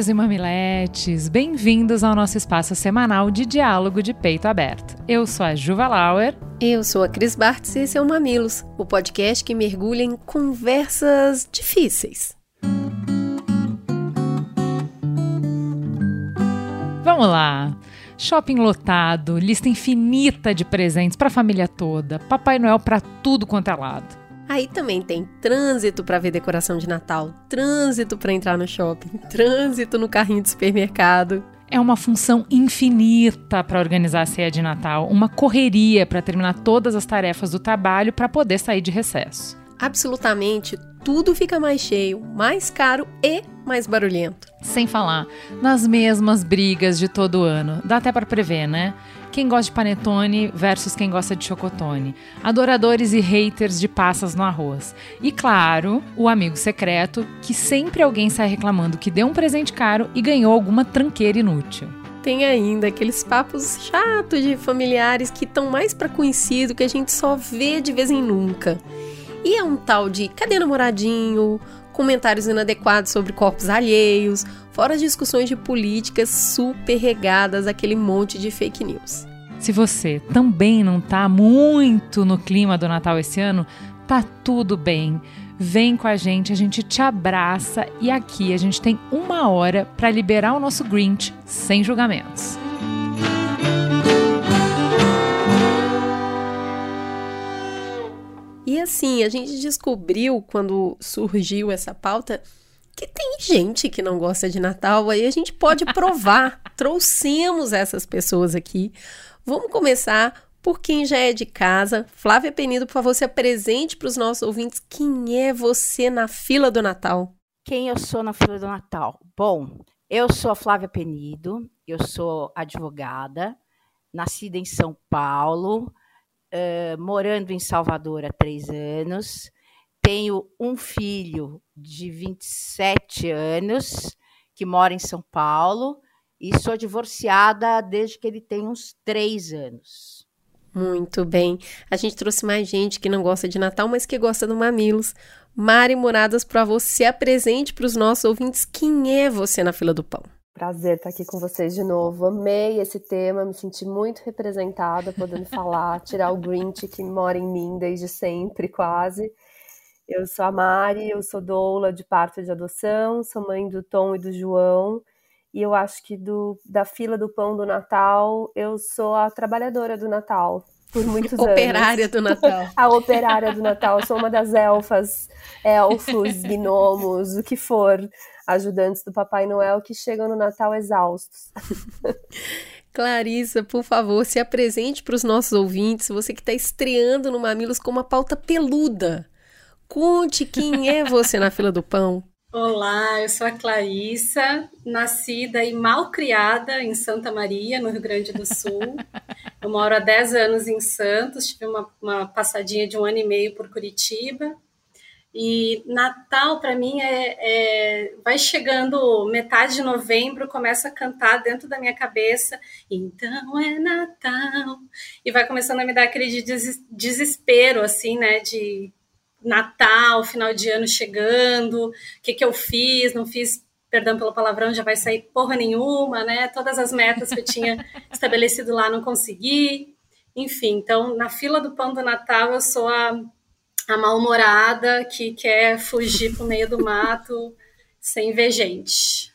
Mamileiros e mamiletes, bem-vindos ao nosso espaço semanal de diálogo de peito aberto. Eu sou a Juva Lauer. Eu sou a Cris Bartz e esse é o Mamilos, o podcast que mergulha em conversas difíceis. Vamos lá! Shopping lotado, lista infinita de presentes para a família toda, Papai Noel para tudo quanto é lado. Aí também tem trânsito para ver decoração de Natal, trânsito para entrar no shopping, trânsito no carrinho de supermercado. É uma função infinita para organizar a ceia de Natal, uma correria para terminar todas as tarefas do trabalho para poder sair de recesso. Absolutamente tudo fica mais cheio, mais caro e mais barulhento. Sem falar nas mesmas brigas de todo ano. Dá até para prever, né? Quem gosta de panetone versus quem gosta de chocotone, adoradores e haters de passas no arroz. E claro, o amigo secreto, que sempre alguém sai reclamando que deu um presente caro e ganhou alguma tranqueira inútil. Tem ainda aqueles papos chatos de familiares que estão mais para conhecido que a gente só vê de vez em nunca. E é um tal de cadê namoradinho? Comentários inadequados sobre corpos alheios, fora as discussões de políticas super regadas aquele monte de fake news. Se você também não tá muito no clima do Natal esse ano, tá tudo bem. Vem com a gente, a gente te abraça e aqui a gente tem uma hora para liberar o nosso Grinch sem julgamentos. E assim, a gente descobriu quando surgiu essa pauta que tem gente que não gosta de Natal, aí a gente pode provar. Trouxemos essas pessoas aqui. Vamos começar por quem já é de casa. Flávia Penido, por favor, se apresente para os nossos ouvintes. Quem é você na fila do Natal? Quem eu sou na fila do Natal? Bom, eu sou a Flávia Penido, eu sou advogada, nascida em São Paulo, uh, morando em Salvador há três anos tenho um filho de 27 anos que mora em São Paulo e sou divorciada desde que ele tem uns três anos. Muito bem. A gente trouxe mais gente que não gosta de Natal, mas que gosta do Mamilos. Mari Moradas, para você, apresente para os nossos ouvintes quem é você na fila do pão. Prazer estar aqui com vocês de novo. Amei esse tema, me senti muito representada, podendo falar, tirar o Grinch que mora em mim desde sempre, quase. Eu sou a Mari, eu sou doula de parto de adoção, sou mãe do Tom e do João. E eu acho que do, da fila do pão do Natal, eu sou a trabalhadora do Natal por muitos anos. Operária do Natal. a operária do Natal. Eu sou uma das elfas, elfos, gnomos, o que for, ajudantes do Papai Noel que chegam no Natal exaustos. Clarissa, por favor, se apresente para os nossos ouvintes, você que está estreando no Mamilos com uma pauta peluda. Conte quem é você na fila do pão. Olá, eu sou a Clarissa, nascida e mal criada em Santa Maria, no Rio Grande do Sul. Eu moro há 10 anos em Santos, tive uma, uma passadinha de um ano e meio por Curitiba. E Natal, para mim, é, é, vai chegando metade de novembro, começa a cantar dentro da minha cabeça, então é Natal. E vai começando a me dar aquele desespero, assim, né, de Natal, final de ano chegando, o que, que eu fiz, não fiz, perdão pelo palavrão, já vai sair porra nenhuma, né? Todas as metas que eu tinha estabelecido lá não consegui. Enfim, então, na fila do pão do Natal, eu sou a, a mal-humorada que quer fugir para o meio do mato sem ver gente.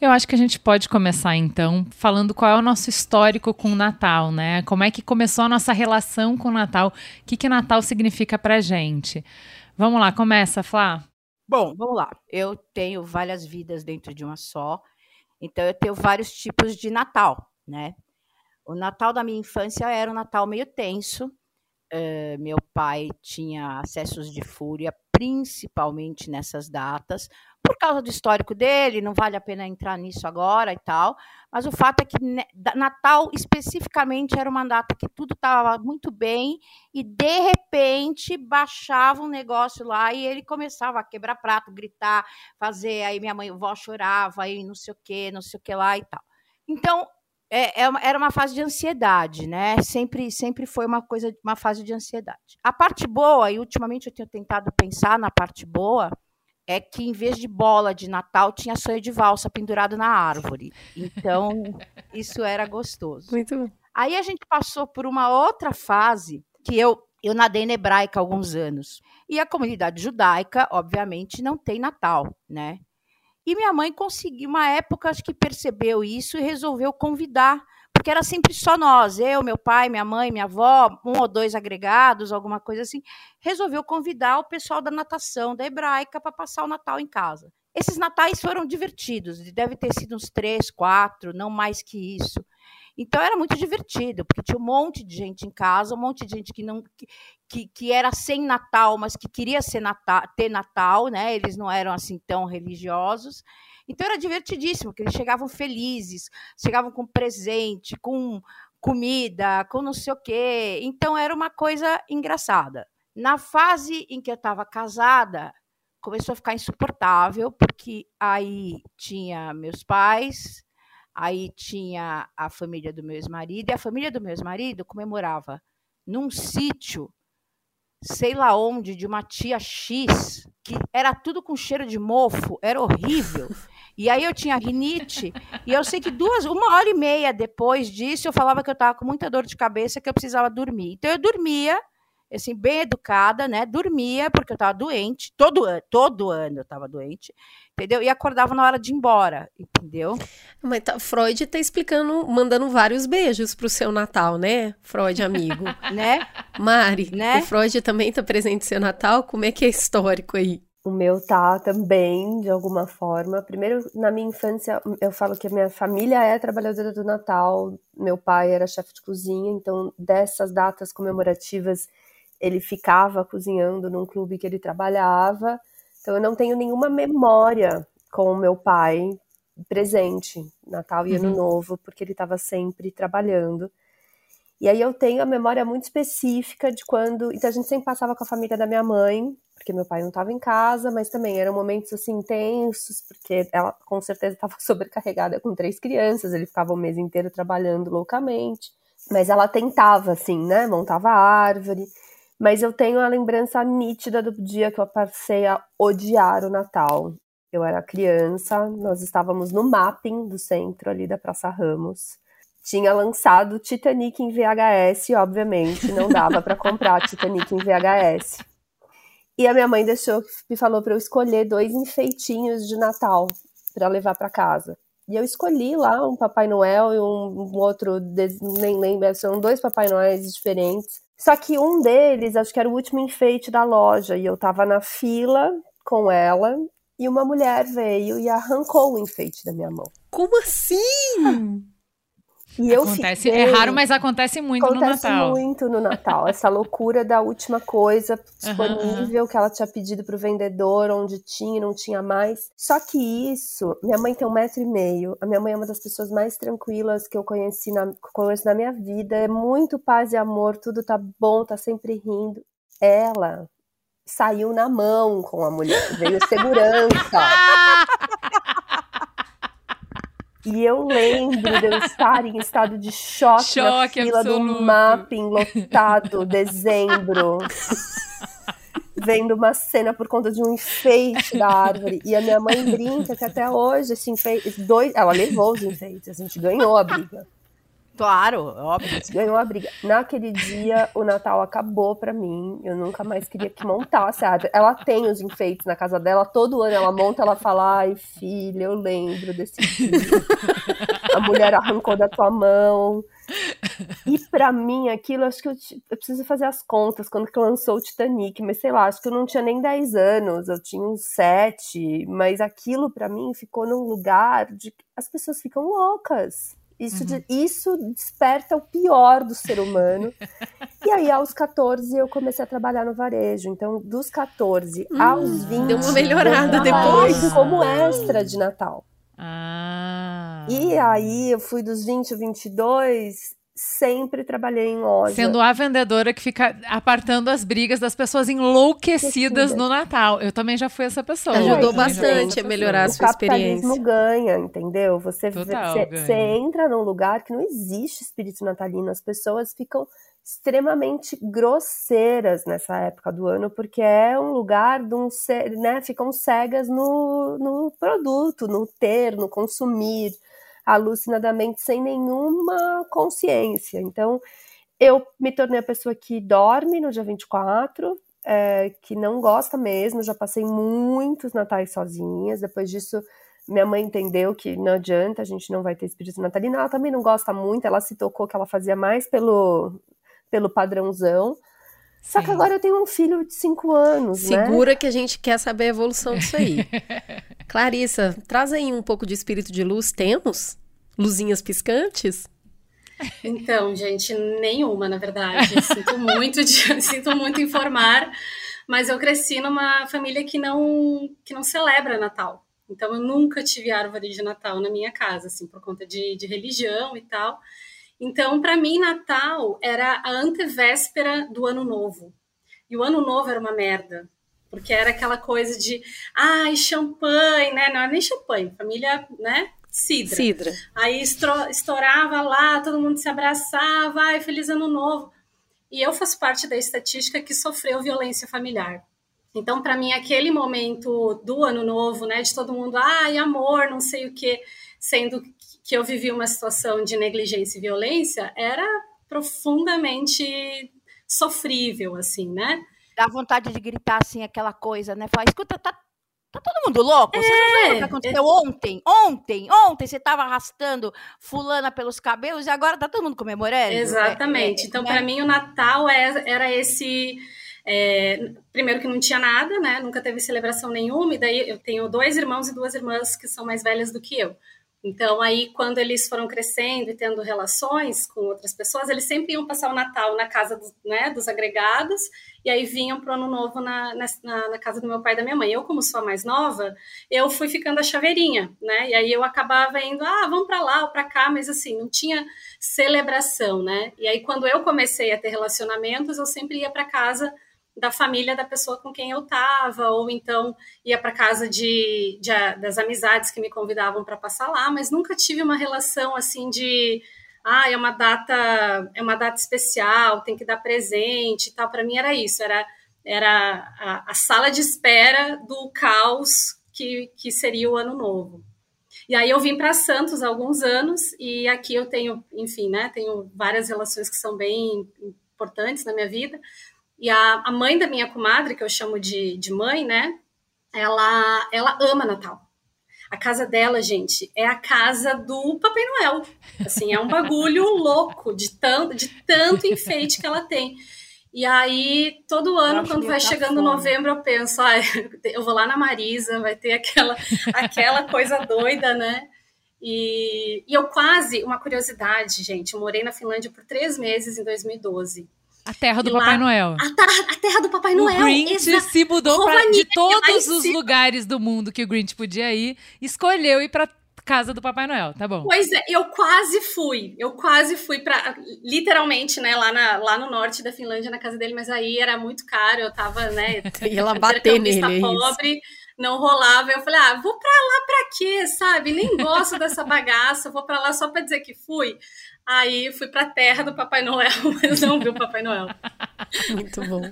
Eu acho que a gente pode começar então falando qual é o nosso histórico com o Natal, né? Como é que começou a nossa relação com o Natal? O que, que Natal significa pra gente? Vamos lá, começa, Flá. Bom, vamos lá. Eu tenho várias vidas dentro de uma só, então eu tenho vários tipos de Natal, né? O Natal da minha infância era um Natal meio tenso. Uh, meu pai tinha acessos de fúria, principalmente nessas datas, causa do histórico dele, não vale a pena entrar nisso agora e tal. Mas o fato é que Natal especificamente era uma data que tudo estava muito bem e de repente baixava um negócio lá e ele começava a quebrar prato, gritar, fazer. Aí minha mãe, vó chorava, aí não sei o que, não sei o que lá e tal. Então é, é era uma fase de ansiedade, né? Sempre, sempre foi uma coisa, uma fase de ansiedade. A parte boa, e ultimamente eu tenho tentado pensar na parte boa, é que em vez de bola de Natal tinha sonho de valsa pendurado na árvore. Então, isso era gostoso. Muito bom. Aí a gente passou por uma outra fase que eu eu nadei na hebraica há alguns anos. E a comunidade judaica, obviamente, não tem Natal, né? E minha mãe conseguiu, uma época, acho que percebeu isso e resolveu convidar porque era sempre só nós, eu, meu pai, minha mãe, minha avó, um ou dois agregados, alguma coisa assim, resolveu convidar o pessoal da natação, da hebraica, para passar o Natal em casa. Esses natais foram divertidos, deve ter sido uns três, quatro, não mais que isso. Então era muito divertido, porque tinha um monte de gente em casa, um monte de gente que não que, que era sem Natal, mas que queria ser Natal, ter Natal, né? Eles não eram assim tão religiosos. Então era divertidíssimo, porque eles chegavam felizes, chegavam com presente, com comida, com não sei o quê. Então era uma coisa engraçada. Na fase em que eu estava casada, começou a ficar insuportável, porque aí tinha meus pais, aí tinha a família do meu ex-marido, e a família do meu ex-marido comemorava num sítio, sei lá onde, de uma tia X, que era tudo com cheiro de mofo, era horrível. E aí eu tinha rinite, e eu sei que duas, uma hora e meia depois disso, eu falava que eu estava com muita dor de cabeça, que eu precisava dormir. Então eu dormia, assim, bem educada, né? Dormia, porque eu estava doente, todo, todo ano eu estava doente, entendeu? E acordava na hora de ir embora, entendeu? Mas tá, Freud está explicando, mandando vários beijos pro seu Natal, né? Freud, amigo. né? Mari, né? o Freud também está presente no seu Natal, como é que é histórico aí? O meu tá também, de alguma forma. Primeiro, na minha infância, eu falo que a minha família é trabalhadora do Natal. Meu pai era chefe de cozinha, então dessas datas comemorativas ele ficava cozinhando num clube que ele trabalhava. Então eu não tenho nenhuma memória com o meu pai presente, Natal e Ano uhum. Novo, porque ele estava sempre trabalhando. E aí eu tenho a memória muito específica de quando. Então a gente sempre passava com a família da minha mãe, porque meu pai não estava em casa, mas também eram momentos assim intensos, porque ela com certeza estava sobrecarregada com três crianças, ele ficava o mês inteiro trabalhando loucamente, mas ela tentava assim, né, montava árvore. Mas eu tenho a lembrança nítida do dia que eu passei a odiar o Natal. Eu era criança, nós estávamos no mapping do centro ali da Praça Ramos. Tinha lançado Titanic em VHS, obviamente, não dava para comprar Titanic em VHS. E a minha mãe deixou, me falou para eu escolher dois enfeitinhos de Natal para levar para casa. E eu escolhi lá um Papai Noel e um, um outro, nem lembro, são dois Papai Noéis diferentes. Só que um deles, acho que era o último enfeite da loja, e eu tava na fila com ela, e uma mulher veio e arrancou o enfeite da minha mão. Como assim? E eu acontece, fiquei, é raro, mas acontece muito acontece no Natal. Acontece muito no Natal. Essa loucura da última coisa disponível uhum. que ela tinha pedido pro vendedor, onde tinha e não tinha mais. Só que isso, minha mãe tem um metro e meio. A minha mãe é uma das pessoas mais tranquilas que eu conheci na, conheço na minha vida. É muito paz e amor, tudo tá bom, tá sempre rindo. Ela saiu na mão com a mulher, veio segurança. E eu lembro de eu estar em estado de choque, choque na fila absoluto. do mapping lotado, dezembro. vendo uma cena por conta de um enfeite da árvore. E a minha mãe brinca que até hoje esse enfeite. Dois, ela levou os enfeites, a gente ganhou a briga. Claro, óbvio. Ganhou a briga. Naquele dia, o Natal acabou pra mim. Eu nunca mais queria que montasse a árvore. Ela tem os enfeites na casa dela. Todo ano ela monta, ela fala: Ai, filha, eu lembro desse dia. a mulher arrancou da tua mão. E para mim, aquilo, acho que eu, eu, preciso fazer as contas quando que lançou o Titanic, mas sei lá, acho que eu não tinha nem 10 anos, eu tinha uns 7, mas aquilo para mim ficou num lugar de que as pessoas ficam loucas Isso, de, isso desperta o pior do ser humano. e aí, aos 14, eu comecei a trabalhar no varejo. Então, dos 14 aos 20. Deu uma melhorada depois. como extra de Natal. Ah. E aí, eu fui dos 20 a 22, sempre trabalhei em loja. Sendo a vendedora que fica apartando as brigas das pessoas enlouquecidas no Natal. Eu também já fui essa pessoa. Ajudou bastante a melhorar a o sua capitalismo experiência. ganha, entendeu? Você, Total, você, ganha. você entra num lugar que não existe espírito natalino, as pessoas ficam extremamente grosseiras nessa época do ano, porque é um lugar de um, né, ficam cegas no, no produto, no ter, no consumir, alucinadamente, sem nenhuma consciência. Então, eu me tornei a pessoa que dorme no dia 24, é, que não gosta mesmo, já passei muitos natais sozinhas, depois disso minha mãe entendeu que não adianta, a gente não vai ter espírito natalino, ela também não gosta muito, ela se tocou que ela fazia mais pelo, pelo padrãozão, só que agora eu tenho um filho de 5 anos, né? Segura que a gente quer saber a evolução disso aí. Clarissa, traz aí um pouco de espírito de luz. Temos? Luzinhas piscantes? Então, gente, nenhuma, na verdade. Sinto muito, de, sinto muito informar, mas eu cresci numa família que não que não celebra Natal. Então, eu nunca tive árvore de Natal na minha casa, assim, por conta de, de religião e tal. Então, para mim, Natal era a antevéspera do Ano Novo. E o Ano Novo era uma merda, porque era aquela coisa de, ai, champanhe, né? Não é nem champanhe, família, né? Cidra. Cidra. Aí estourava lá, todo mundo se abraçava, ai, feliz ano novo. E eu faço parte da estatística que sofreu violência familiar. Então, para mim, aquele momento do ano novo, né, de todo mundo, ai, amor, não sei o quê, sendo que eu vivi uma situação de negligência e violência, era profundamente sofrível, assim, né? Dá vontade de gritar assim, aquela coisa, né? Falar, escuta, tá, tá todo mundo louco? Vocês não viram o que aconteceu ontem? Ontem, ontem você tava arrastando fulana pelos cabelos e agora tá todo mundo comemorando? Exatamente. É, é, então, né? para mim, o Natal é- era esse. é, primeiro que não tinha nada, né? Nunca teve celebração nenhuma, e daí eu tenho dois irmãos e duas irmãs que são mais velhas do que eu. Então, aí, quando eles foram crescendo e tendo relações com outras pessoas, eles sempre iam passar o Natal na casa dos, né, dos agregados, e aí vinham pro Ano Novo na, na, na casa do meu pai e da minha mãe. Eu, como sou a mais nova, eu fui ficando a chaveirinha, né? E aí eu acabava indo, ah, vamos para lá ou para cá, mas assim, não tinha celebração, né? E aí, quando eu comecei a ter relacionamentos, eu sempre ia para casa da família da pessoa com quem eu tava, ou então ia para casa de, de, das amizades que me convidavam para passar lá, mas nunca tive uma relação assim de ah, é uma data, é uma data especial, tem que dar presente e tal. Para mim era isso, era, era a, a, sala de espera do caos que, que seria o ano novo. E aí eu vim para Santos há alguns anos e aqui eu tenho, enfim, né, tenho várias relações que são bem importantes na minha vida. E a, a mãe da minha comadre, que eu chamo de, de mãe, né, ela, ela ama Natal. A casa dela, gente, é a casa do Papai Noel. Assim, é um bagulho louco de tanto, de tanto enfeite que ela tem. E aí, todo ano, quando vai chegando fome. novembro, eu penso, ah, eu vou lá na Marisa, vai ter aquela, aquela coisa doida, né? E, e eu quase, uma curiosidade, gente, eu morei na Finlândia por três meses em 2012. A terra do e Papai lá, Noel. A, a, terra do Papai Noel. O Grinch se mudou pra, de todos os lugares do mundo que o Grinch podia ir, escolheu ir pra casa do Papai Noel, tá bom? Pois é, eu quase fui. Eu quase fui para literalmente, né, lá, na, lá no norte da Finlândia, na casa dele, mas aí era muito caro, eu tava, né, ia lá bater nele, pobre. Não rolava, eu falei, ah, vou pra lá pra quê, sabe? Nem gosto dessa bagaça, vou pra lá só pra dizer que fui. Aí fui pra terra do Papai Noel, mas não vi o Papai Noel. Muito bom.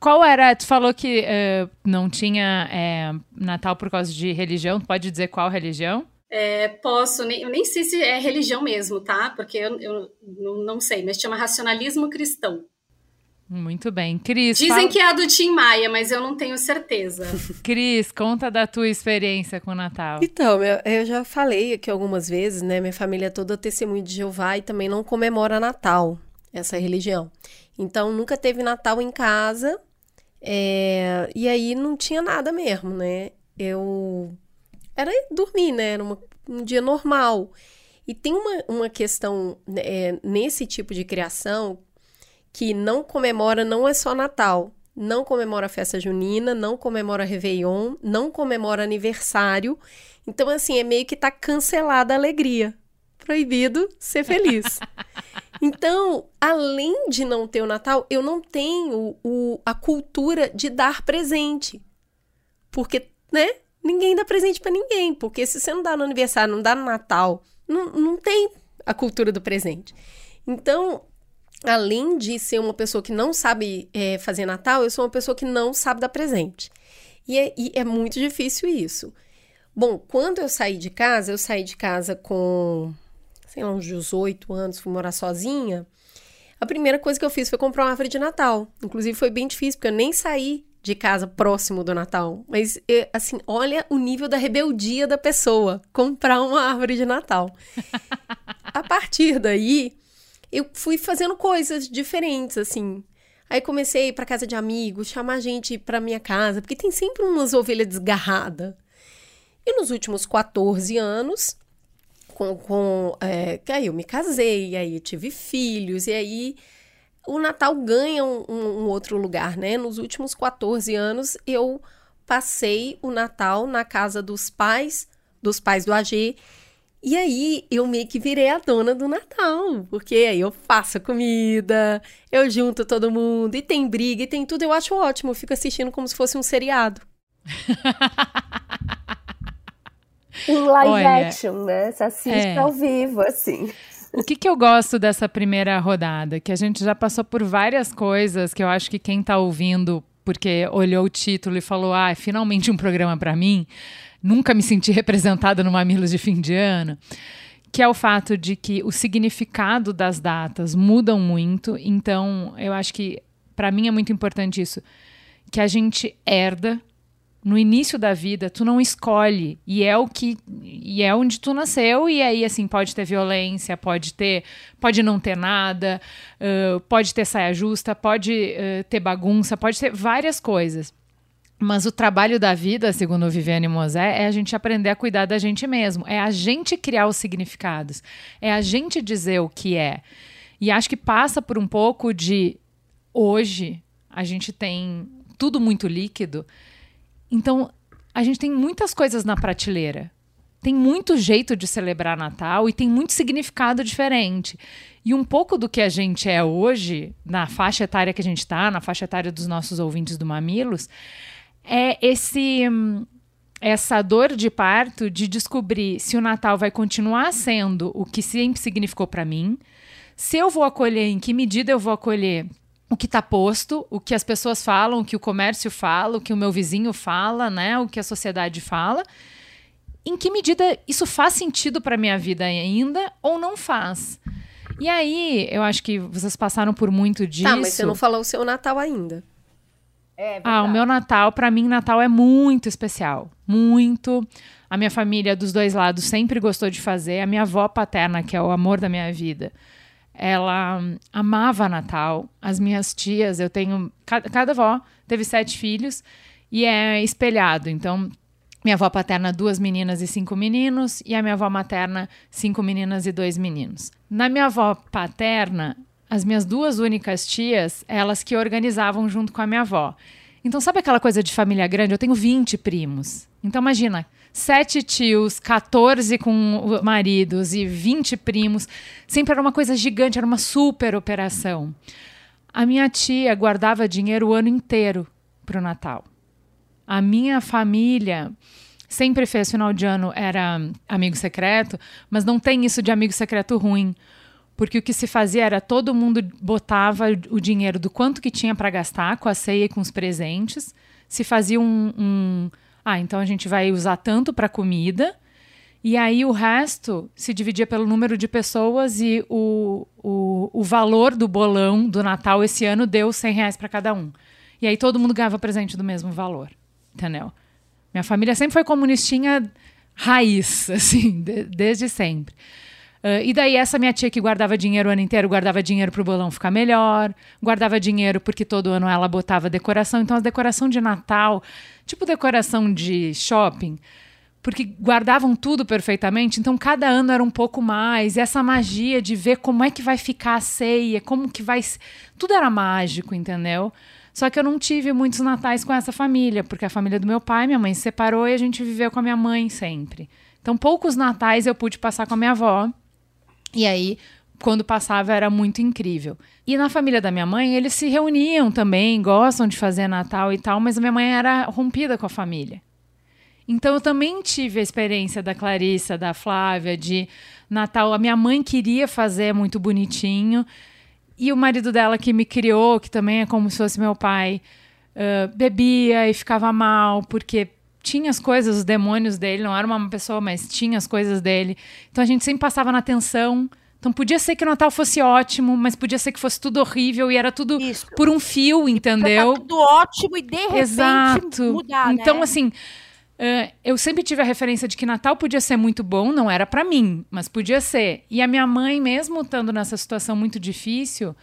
Qual era? Tu falou que uh, não tinha é, Natal por causa de religião. Pode dizer qual religião? É, posso, nem, eu nem sei se é religião mesmo, tá? Porque eu, eu não, não, sei, mas chama racionalismo cristão. Muito bem. Cris. Dizem fala... que é a do Tim Maia, mas eu não tenho certeza. Cris, conta da tua experiência com o Natal. Então, eu, eu, já falei aqui algumas vezes, né? Minha família é toda testemunho de Jeová e também não comemora Natal, essa religião. Então, nunca teve Natal em casa. É... E aí não tinha nada mesmo, né? Eu. Era dormir, né? Era uma, um dia normal. E tem uma, uma questão é, nesse tipo de criação que não comemora, não é só Natal, não comemora festa junina, não comemora Réveillon, não comemora aniversário. Então, assim, é meio que tá cancelada a alegria. Proibido ser feliz. Então, além de não ter o Natal, eu não tenho o, a cultura de dar presente. Porque, né? Ninguém dá presente para ninguém. Porque se você não dá no aniversário, não dá no Natal, não, não tem a cultura do presente. Então, além de ser uma pessoa que não sabe é, fazer Natal, eu sou uma pessoa que não sabe dar presente. E é, e é, muito difícil isso. Bom, quando eu saí de casa, eu saí de casa com, sei lá, uns 18 anos, fui morar sozinha. A primeira coisa que eu fiz foi comprar uma árvore de Natal. Inclusive foi bem difícil, porque eu nem saí de casa próximo do Natal. Mas, assim, olha o nível da rebeldia da pessoa comprar uma árvore de Natal. A partir daí, eu fui fazendo coisas diferentes, assim. Aí comecei para casa de amigos, chamar gente para minha casa, porque tem sempre umas ovelhas desgarradas. E nos últimos 14 anos, com, com é, aí eu me casei, aí tive filhos, e aí o Natal ganha um, um, outro lugar, né? Nos últimos 14 anos, eu passei o Natal na casa dos pais, dos pais do AG, e aí eu meio que virei a dona do Natal, porque aí eu faço a comida, eu junto todo mundo, e tem briga, e tem tudo, eu acho ótimo, eu fico assistindo como se fosse um seriado. em live Olha, action, né? Você assiste é. ao vivo, assim. O que, que eu gosto dessa primeira rodada? Que a gente já passou por várias coisas que eu acho que quem está ouvindo, porque olhou o título e falou, ah, é finalmente um programa para mim, nunca me senti representada no Mamilos de fim de ano, que é o fato de que o significado das datas mudam muito. Então, eu acho que para mim é muito importante isso, que a gente herda no início da vida, tu não escolhe e é o que e é onde tu nasceu e aí assim pode ter violência, pode ter, pode não ter nada, uh, pode ter saia justa, pode uh, ter bagunça, pode ter várias coisas. Mas o trabalho da vida, segundo Viviane Mosé, é a gente aprender a cuidar da gente mesmo. É a gente criar os significados. É a gente dizer o que é. E acho que passa por um pouco de hoje a gente tem tudo muito líquido. Então, a gente tem muitas coisas na prateleira. Tem muito jeito de celebrar Natal e tem muito significado diferente. E um pouco do que a gente é hoje, na faixa etária que a gente está, na faixa etária dos nossos ouvintes do Mamilos, é esse essa dor de parto de descobrir se o Natal vai continuar sendo o que sempre significou para mim, se eu vou acolher, em que medida eu vou acolher o que está posto, o que as pessoas falam, o que o comércio fala, o que o meu vizinho fala, né, o que a sociedade fala. Em que medida isso faz sentido para minha vida ainda ou não faz? E aí, eu acho que vocês passaram por muito disso. Tá, mas você não falou o seu Natal ainda. É ah, o meu Natal, para mim, Natal é muito especial. Muito. A minha família dos dois lados sempre gostou de fazer. A minha avó paterna, que é o amor da minha vida, ela amava Natal. As minhas tias, eu tenho. Cada, cada avó teve sete filhos e é espelhado. Então, minha avó paterna, duas meninas e cinco meninos, e a minha avó materna, cinco meninas e dois meninos. Na minha avó paterna, as minhas duas únicas tias, elas que organizavam junto com a minha avó. Então, sabe aquela coisa de família grande? Eu tenho 20 primos. Então, imagina, sete tios, 14 com maridos e 20 primos. Sempre era uma coisa gigante, era uma super operação. A minha tia guardava dinheiro o ano inteiro para o Natal. A minha família sempre fez final de ano, era amigo secreto, mas não tem isso de amigo secreto ruim. Porque o que se fazia era todo mundo botava o dinheiro do quanto que tinha para gastar com a ceia e com os presentes. Se fazia um, um ah, então a gente vai usar tanto para comida. E aí o resto se dividia pelo número de pessoas e o, o, o valor do bolão do Natal esse ano deu 100 reais para cada um. E aí todo mundo ganhava presente do mesmo valor, entendeu? Minha família sempre foi comunistinha raiz, assim, de, desde sempre. Uh, e daí essa minha tia que guardava dinheiro o ano inteiro, guardava dinheiro para o bolão ficar melhor, guardava dinheiro porque todo ano ela botava decoração. Então a decoração de Natal, tipo decoração de shopping, porque guardavam tudo perfeitamente, então cada ano era um pouco mais. E essa magia de ver como é que vai ficar a ceia, como que vai. Tudo era mágico, entendeu? Só que eu não tive muitos natais com essa família, porque a família do meu pai, minha mãe se separou e a gente viveu com a minha mãe sempre. Então, poucos natais eu pude passar com a minha avó. E aí, quando passava, era muito incrível. E na família da minha mãe, eles se reuniam também, gostam de fazer Natal e tal, mas a minha mãe era rompida com a família. Então eu também tive a experiência da Clarissa, da Flávia, de Natal. A minha mãe queria fazer muito bonitinho. E o marido dela que me criou, que também é como se fosse meu pai, uh, bebia e ficava mal, porque tinha as coisas, os demônios dele, não era uma pessoa, mas tinha as coisas dele. Então a gente sempre passava na tensão. Então podia ser que o Natal fosse ótimo, mas podia ser que fosse tudo horrível e era tudo Isso. por um fio, entendeu? Tá tudo ótimo e de repente Exato. mudar, Então né? assim, Uh, eu sempre tive a referência de que Natal podia ser muito bom, não era para mim, mas podia ser. E a minha mãe, mesmo estando nessa situação muito difícil,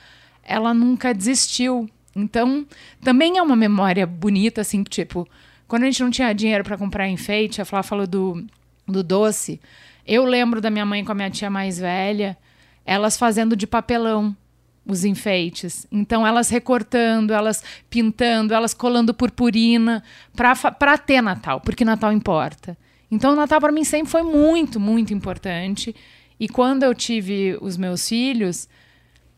ela nunca desistiu. Então, também é uma memória bonita, assim, tipo, quando a gente não tinha dinheiro para comprar enfeite, a Flá falou do, do doce. Eu lembro da minha mãe com a minha tia mais velha, elas fazendo de papelão os enfeites. Então, elas recortando, elas pintando, elas colando purpurina para ter Natal, porque Natal importa. Então, o Natal para mim sempre foi muito, muito importante. E quando eu tive os meus filhos,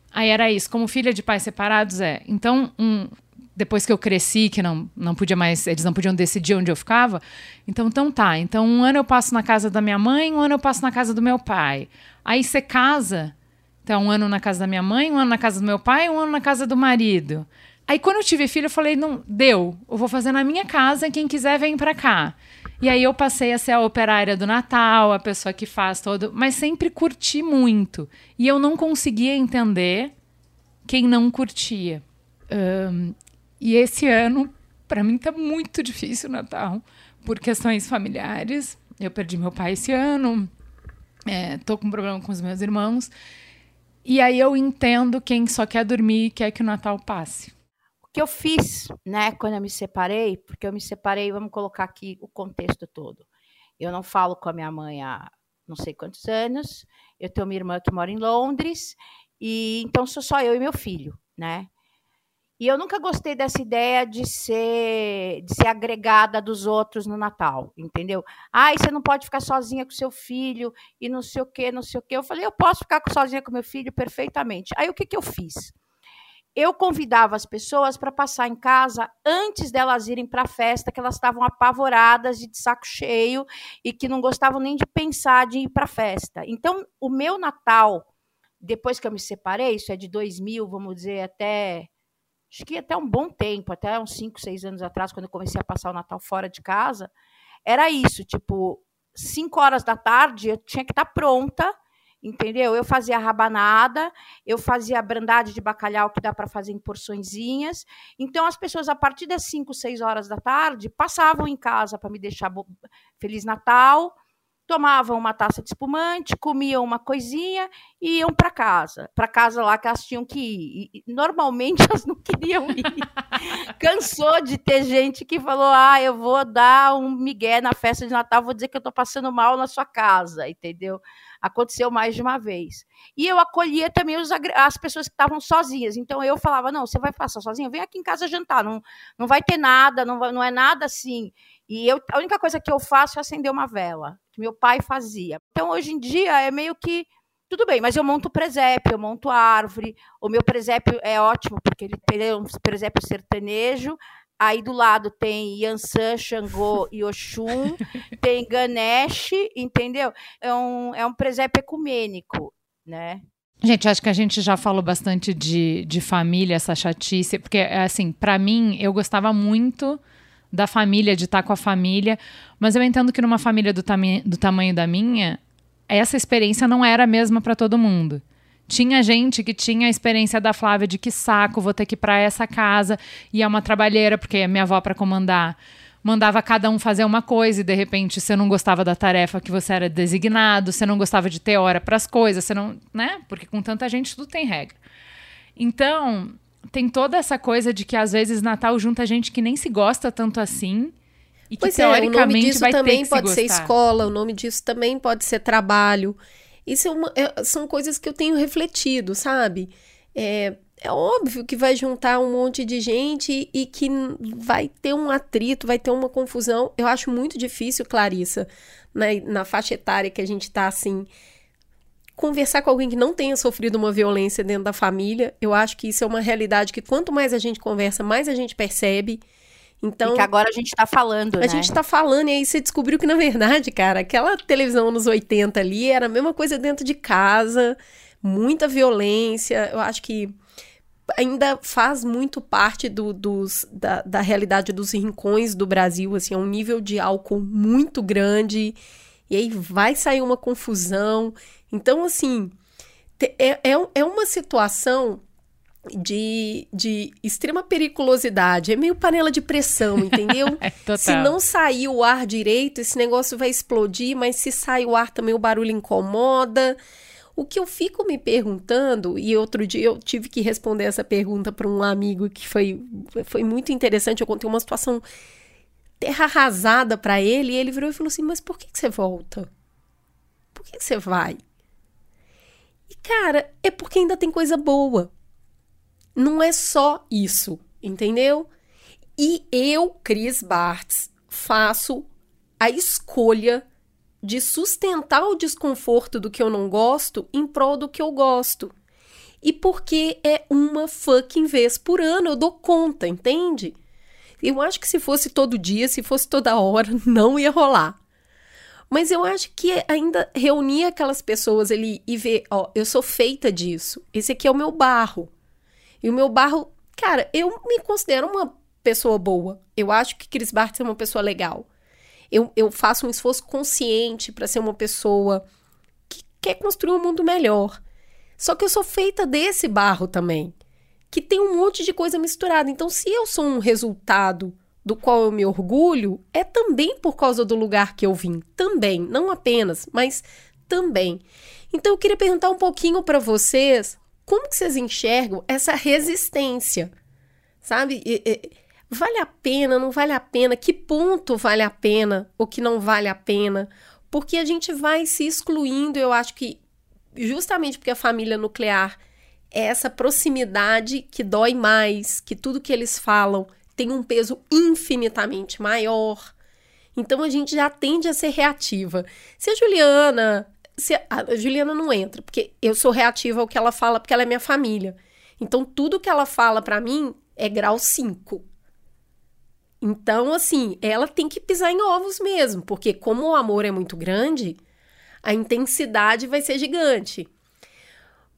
aí era isso. Como filha de pais separados, é. Então, um, depois que eu cresci, que não, não podia mais, eles não podiam decidir onde eu ficava. Então, então tá. Então, um ano eu passo na casa da minha mãe, um ano eu passo na casa do meu pai. Aí você casa então, um ano na casa da minha mãe, um ano na casa do meu pai, um ano na casa do marido. Aí, quando eu tive filho, eu falei: não, deu, eu vou fazer na minha casa, quem quiser vem para cá. E aí eu passei a ser a operária do Natal, a pessoa que faz todo. Mas sempre curti muito. E eu não conseguia entender quem não curtia. Um, e esse ano, para mim, tá muito difícil o Natal, por questões familiares. Eu perdi meu pai esse ano, é, tô com problema com os meus irmãos. E aí eu entendo quem só quer dormir e quer que o Natal passe. O que eu fiz, né, quando eu me separei, porque eu me separei, vamos colocar aqui o contexto todo. Eu não falo com a minha mãe há não sei quantos anos. Eu tenho uma irmã que mora em Londres e então sou só eu e meu filho, né? E eu nunca gostei dessa ideia de ser, de ser agregada dos outros no Natal, entendeu? Ai, você não pode ficar sozinha com seu filho e não sei o quê, não sei o quê. Eu falei, eu posso ficar sozinha com meu filho perfeitamente. Aí o que, que eu fiz? Eu convidava as pessoas para passar em casa antes delas irem para a festa, que elas estavam apavoradas de saco cheio e que não gostavam nem de pensar de ir para a festa. Então, o meu Natal, depois que eu me separei, isso é de 2000, vamos dizer, até acho que até um bom tempo, até uns 5, 6 anos atrás, quando eu comecei a passar o Natal fora de casa, era isso, tipo, 5 horas da tarde eu tinha que estar tá pronta, entendeu? Eu fazia rabanada, eu fazia brandade de bacalhau que dá para fazer em porçõezinhas. Então as pessoas a partir das 5, 6 horas da tarde passavam em casa para me deixar feliz Natal tomavam uma taça de espumante, comiam uma coisinha e iam para casa, para casa lá que elas tinham que ir. E, normalmente elas não queriam ir. Cansou de ter gente que falou: "Ah, eu vou dar um migué na festa de Natal, vou dizer que eu estou passando mal na sua casa", entendeu? Aconteceu mais de uma vez. E eu acolhia também os, as pessoas que estavam sozinhas. Então eu falava: "Não, você vai passar sozinha? Vem aqui em casa jantar, não, não vai ter nada, não, vai, não é nada assim". E eu, a única coisa que eu faço é acender uma vela que meu pai fazia. Então, hoje em dia, é meio que tudo bem, mas eu monto presépio, eu monto árvore. O meu presépio é ótimo, porque ele é um presépio sertanejo. Aí do lado tem Yansan, Xangô e Oxum, tem Ganesh, entendeu? É um, é um presépio ecumênico, né? Gente, acho que a gente já falou bastante de, de família, essa chatice, porque, assim, para mim, eu gostava muito da família, de estar com a família. Mas eu entendo que numa família do, do tamanho da minha, essa experiência não era a mesma para todo mundo. Tinha gente que tinha a experiência da Flávia de que saco, vou ter que ir para essa casa e é uma trabalheira, porque minha avó para comandar mandava cada um fazer uma coisa e de repente você não gostava da tarefa que você era designado, você não gostava de ter hora para as coisas, você não, né? Porque com tanta gente tudo tem regra. Então, tem toda essa coisa de que às vezes Natal junta gente que nem se gosta tanto assim. e que Pois é, o nome teoricamente disso vai ter também que se pode ser escola, o nome disso também pode ser trabalho. Isso é uma- é- são coisas que eu tenho refletido, sabe? É, é óbvio que vai juntar um monte de gente e que vai ter um atrito, vai ter uma confusão. Eu acho muito difícil, Clarissa, na, na faixa etária que a gente tá assim, conversar com alguém que não tenha sofrido uma violência dentro da família. Eu acho que isso é uma realidade que quanto mais a gente conversa, mais a gente percebe. Então, E que agora a gente tá falando, a né? gente tá falando e aí você descobriu que, na verdade, cara, aquela televisão nos 80 ali era a mesma coisa dentro de casa, muita violência. Eu acho que ainda faz muito parte do- dos, da, da realidade dos rincões do Brasil, assim, é um nível de álcool muito grande, e aí vai sair uma confusão. Então, assim, é, é, é uma situação de, de extrema periculosidade, é meio panela de pressão, entendeu? É. Se não sair o ar direito, esse negócio vai explodir, mas se sai o ar também, o barulho incomoda. O que eu fico me perguntando, e outro dia eu tive que responder essa pergunta para um amigo que foi, foi muito interessante. Eu contei uma situação terra arrasada para ele, e ele virou e falou assim: Mas por que, que você volta? Por que, que você vai? Cara, é porque ainda tem coisa boa. Não é só isso, entendeu? E eu, Cris Bartz, faço a escolha de sustentar o desconforto do que eu não gosto em prol do que eu gosto. E porque é uma fucking vez por ano, eu dou conta, entende? Eu acho que se fosse todo dia, se fosse toda hora, não ia rolar. Mas eu acho que ainda reunir aquelas pessoas ali e ver, ó, eu sou feita disso. Esse aqui é o meu barro. E o meu barro, cara, eu me considero uma pessoa boa. Eu acho que Chris Bartz é uma pessoa legal. Eu, eu faço um esforço consciente para ser uma pessoa que quer construir um mundo melhor. Só que eu sou feita desse barro também, que tem um monte de coisa misturada. Então, se eu sou um resultado do qual eu me orgulho, é também por causa do lugar que eu vim. Também, não apenas, mas também. Então, eu queria perguntar um pouquinho para vocês como que vocês enxergam essa resistência, sabe? Vale a pena, não vale a pena? Que ponto vale a pena ou que não vale a pena? Porque a gente vai se excluindo, eu acho que justamente porque a família nuclear é essa proximidade que dói mais, que tudo que eles falam tem um peso infinitamente maior. Então a gente já tende a ser reativa. Se a Juliana. Se a, a Juliana não entra, porque eu sou reativa ao que ela fala, porque ela é minha família. Então tudo que ela fala para mim é grau 5. Então, assim, ela tem que pisar em ovos mesmo, porque como o amor é muito grande, a intensidade vai ser gigante.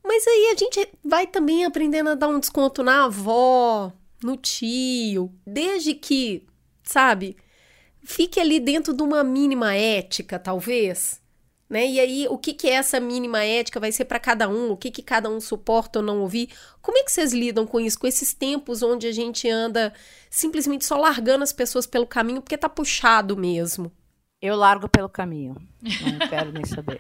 Mas aí a gente vai também aprendendo a dar um desconto na avó, no tio, desde que, sabe, fique ali dentro de uma mínima ética, talvez. Né? E aí, o que, que é essa mínima ética vai ser para cada um? O que, que cada um suporta ou não ouvir? Como é que vocês lidam com isso? Com esses tempos onde a gente anda simplesmente só largando as pessoas pelo caminho porque tá puxado mesmo? Eu largo pelo caminho. Não quero nem saber.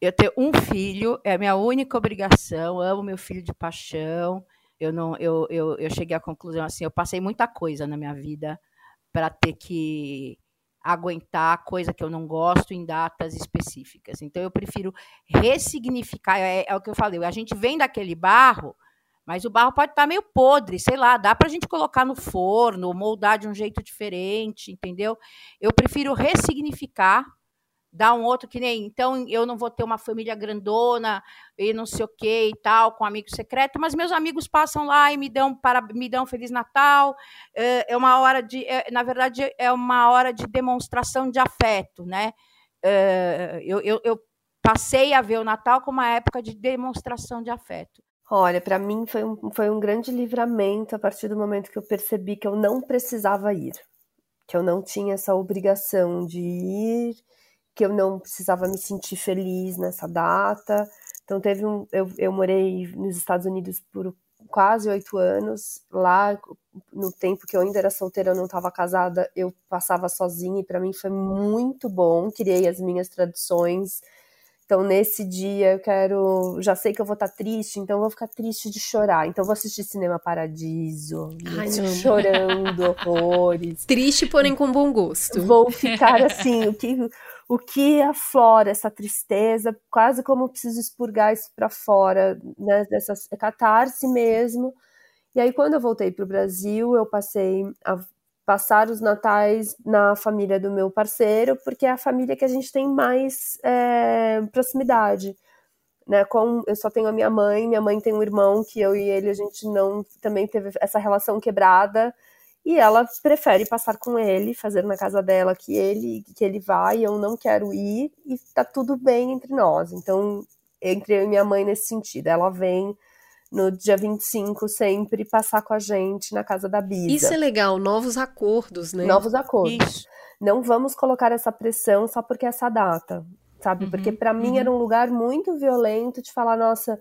Eu tenho um filho, é a minha única obrigação. Amo meu filho de paixão. Eu não, eu, eu, eu cheguei à conclusão assim, eu passei muita coisa na minha vida para ter que aguentar coisa que eu não gosto em datas específicas. Então eu prefiro ressignificar, é, é o que eu falei, a gente vem daquele barro, mas o barro pode estar meio podre, sei lá, dá para a gente colocar no forno, moldar de um jeito diferente, entendeu? Eu prefiro ressignificar dar um outro que nem. Então, eu não vou ter uma família grandona e não sei o que e tal, com amigo secreto, mas meus amigos passam lá e me dão para me dão Feliz Natal. É uma hora de. É, na verdade, é uma hora de demonstração de afeto, né? É, eu, eu, eu passei a ver o Natal como uma época de demonstração de afeto. Olha, para mim foi um, foi um grande livramento a partir do momento que eu percebi que eu não precisava ir, que eu não tinha essa obrigação de ir, que eu não precisava me sentir feliz nessa data. Então teve um, eu, eu morei nos Estados Unidos por quase oito anos. Lá, no tempo que eu ainda era solteira, eu não estava casada, eu passava sozinha e para mim foi muito bom. Criei as minhas tradições, Então, nesse dia, eu quero. Já sei que eu vou estar tá triste, então eu vou ficar triste de chorar. Então, eu vou assistir Cinema Paradiso, Ai, chorando horrores. Triste, porém com bom gosto. Vou ficar assim, o que, o que aflora essa tristeza, quase como eu preciso expurgar isso para fora, né? Dessa catarse mesmo. E aí, quando eu voltei para o Brasil, eu passei a passar os natais na família do meu parceiro, porque é a família que a gente tem mais é, proximidade. Né, com, eu só tenho a minha mãe, minha mãe tem um irmão que eu e ele a gente não também teve essa relação quebrada e ela prefere passar com ele, fazer na casa dela que ele que ele vai, eu não quero ir e tá tudo bem entre nós. Então, entre eu e minha mãe nesse sentido, ela vem no dia 25 sempre passar com a gente na casa da Bisa. Isso é legal, novos acordos, né? Novos acordos. Isso. Não vamos colocar essa pressão só porque é essa data, sabe? Uhum, porque para mim uhum. era um lugar muito violento de falar, nossa,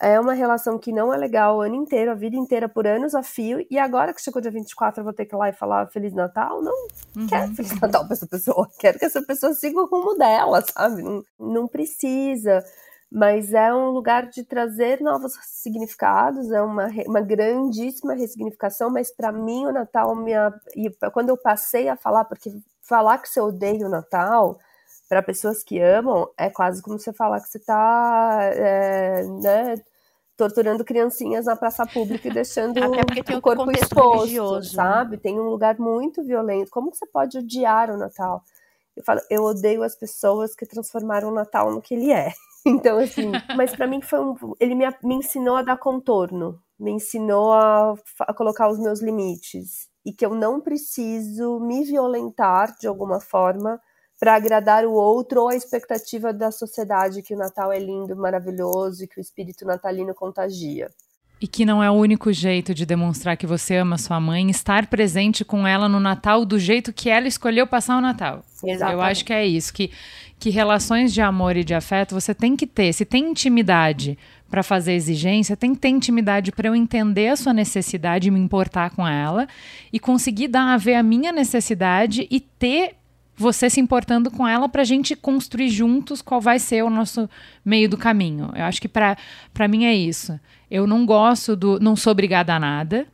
é uma relação que não é legal o ano inteiro, a vida inteira, por anos a fio, e agora que chegou dia 24 eu vou ter que ir lá e falar Feliz Natal? Não uhum. quero Feliz Natal pra essa pessoa, quero que essa pessoa siga o rumo dela, sabe? Não, não precisa mas é um lugar de trazer novos significados, é uma, uma grandíssima ressignificação, mas para mim o Natal, minha, e quando eu passei a falar, porque falar que você odeia o Natal, para pessoas que amam, é quase como você falar que você está é, né, torturando criancinhas na praça pública e deixando o corpo exposto, religioso. Né? sabe? Tem um lugar muito violento. Como você pode odiar o Natal? Eu falo, eu odeio as pessoas que transformaram o Natal no que ele é. Então, assim, mas para mim foi um. Ele me, me ensinou a dar contorno, me ensinou a, a colocar os meus limites. E que eu não preciso me violentar de alguma forma para agradar o outro ou a expectativa da sociedade que o Natal é lindo, maravilhoso e que o espírito natalino contagia. E que não é o único jeito de demonstrar que você ama sua mãe, estar presente com ela no Natal do jeito que ela escolheu passar o Natal. Exatamente. Eu acho que é isso, que, que relações de amor e de afeto você tem que ter. Se tem intimidade para fazer exigência, tem que ter intimidade para eu entender a sua necessidade e me importar com ela e conseguir dar a ver a minha necessidade e ter você se importando com ela para a gente construir juntos qual vai ser o nosso meio do caminho. Eu acho que para mim é isso. Eu não gosto do. Não sou obrigada a nada,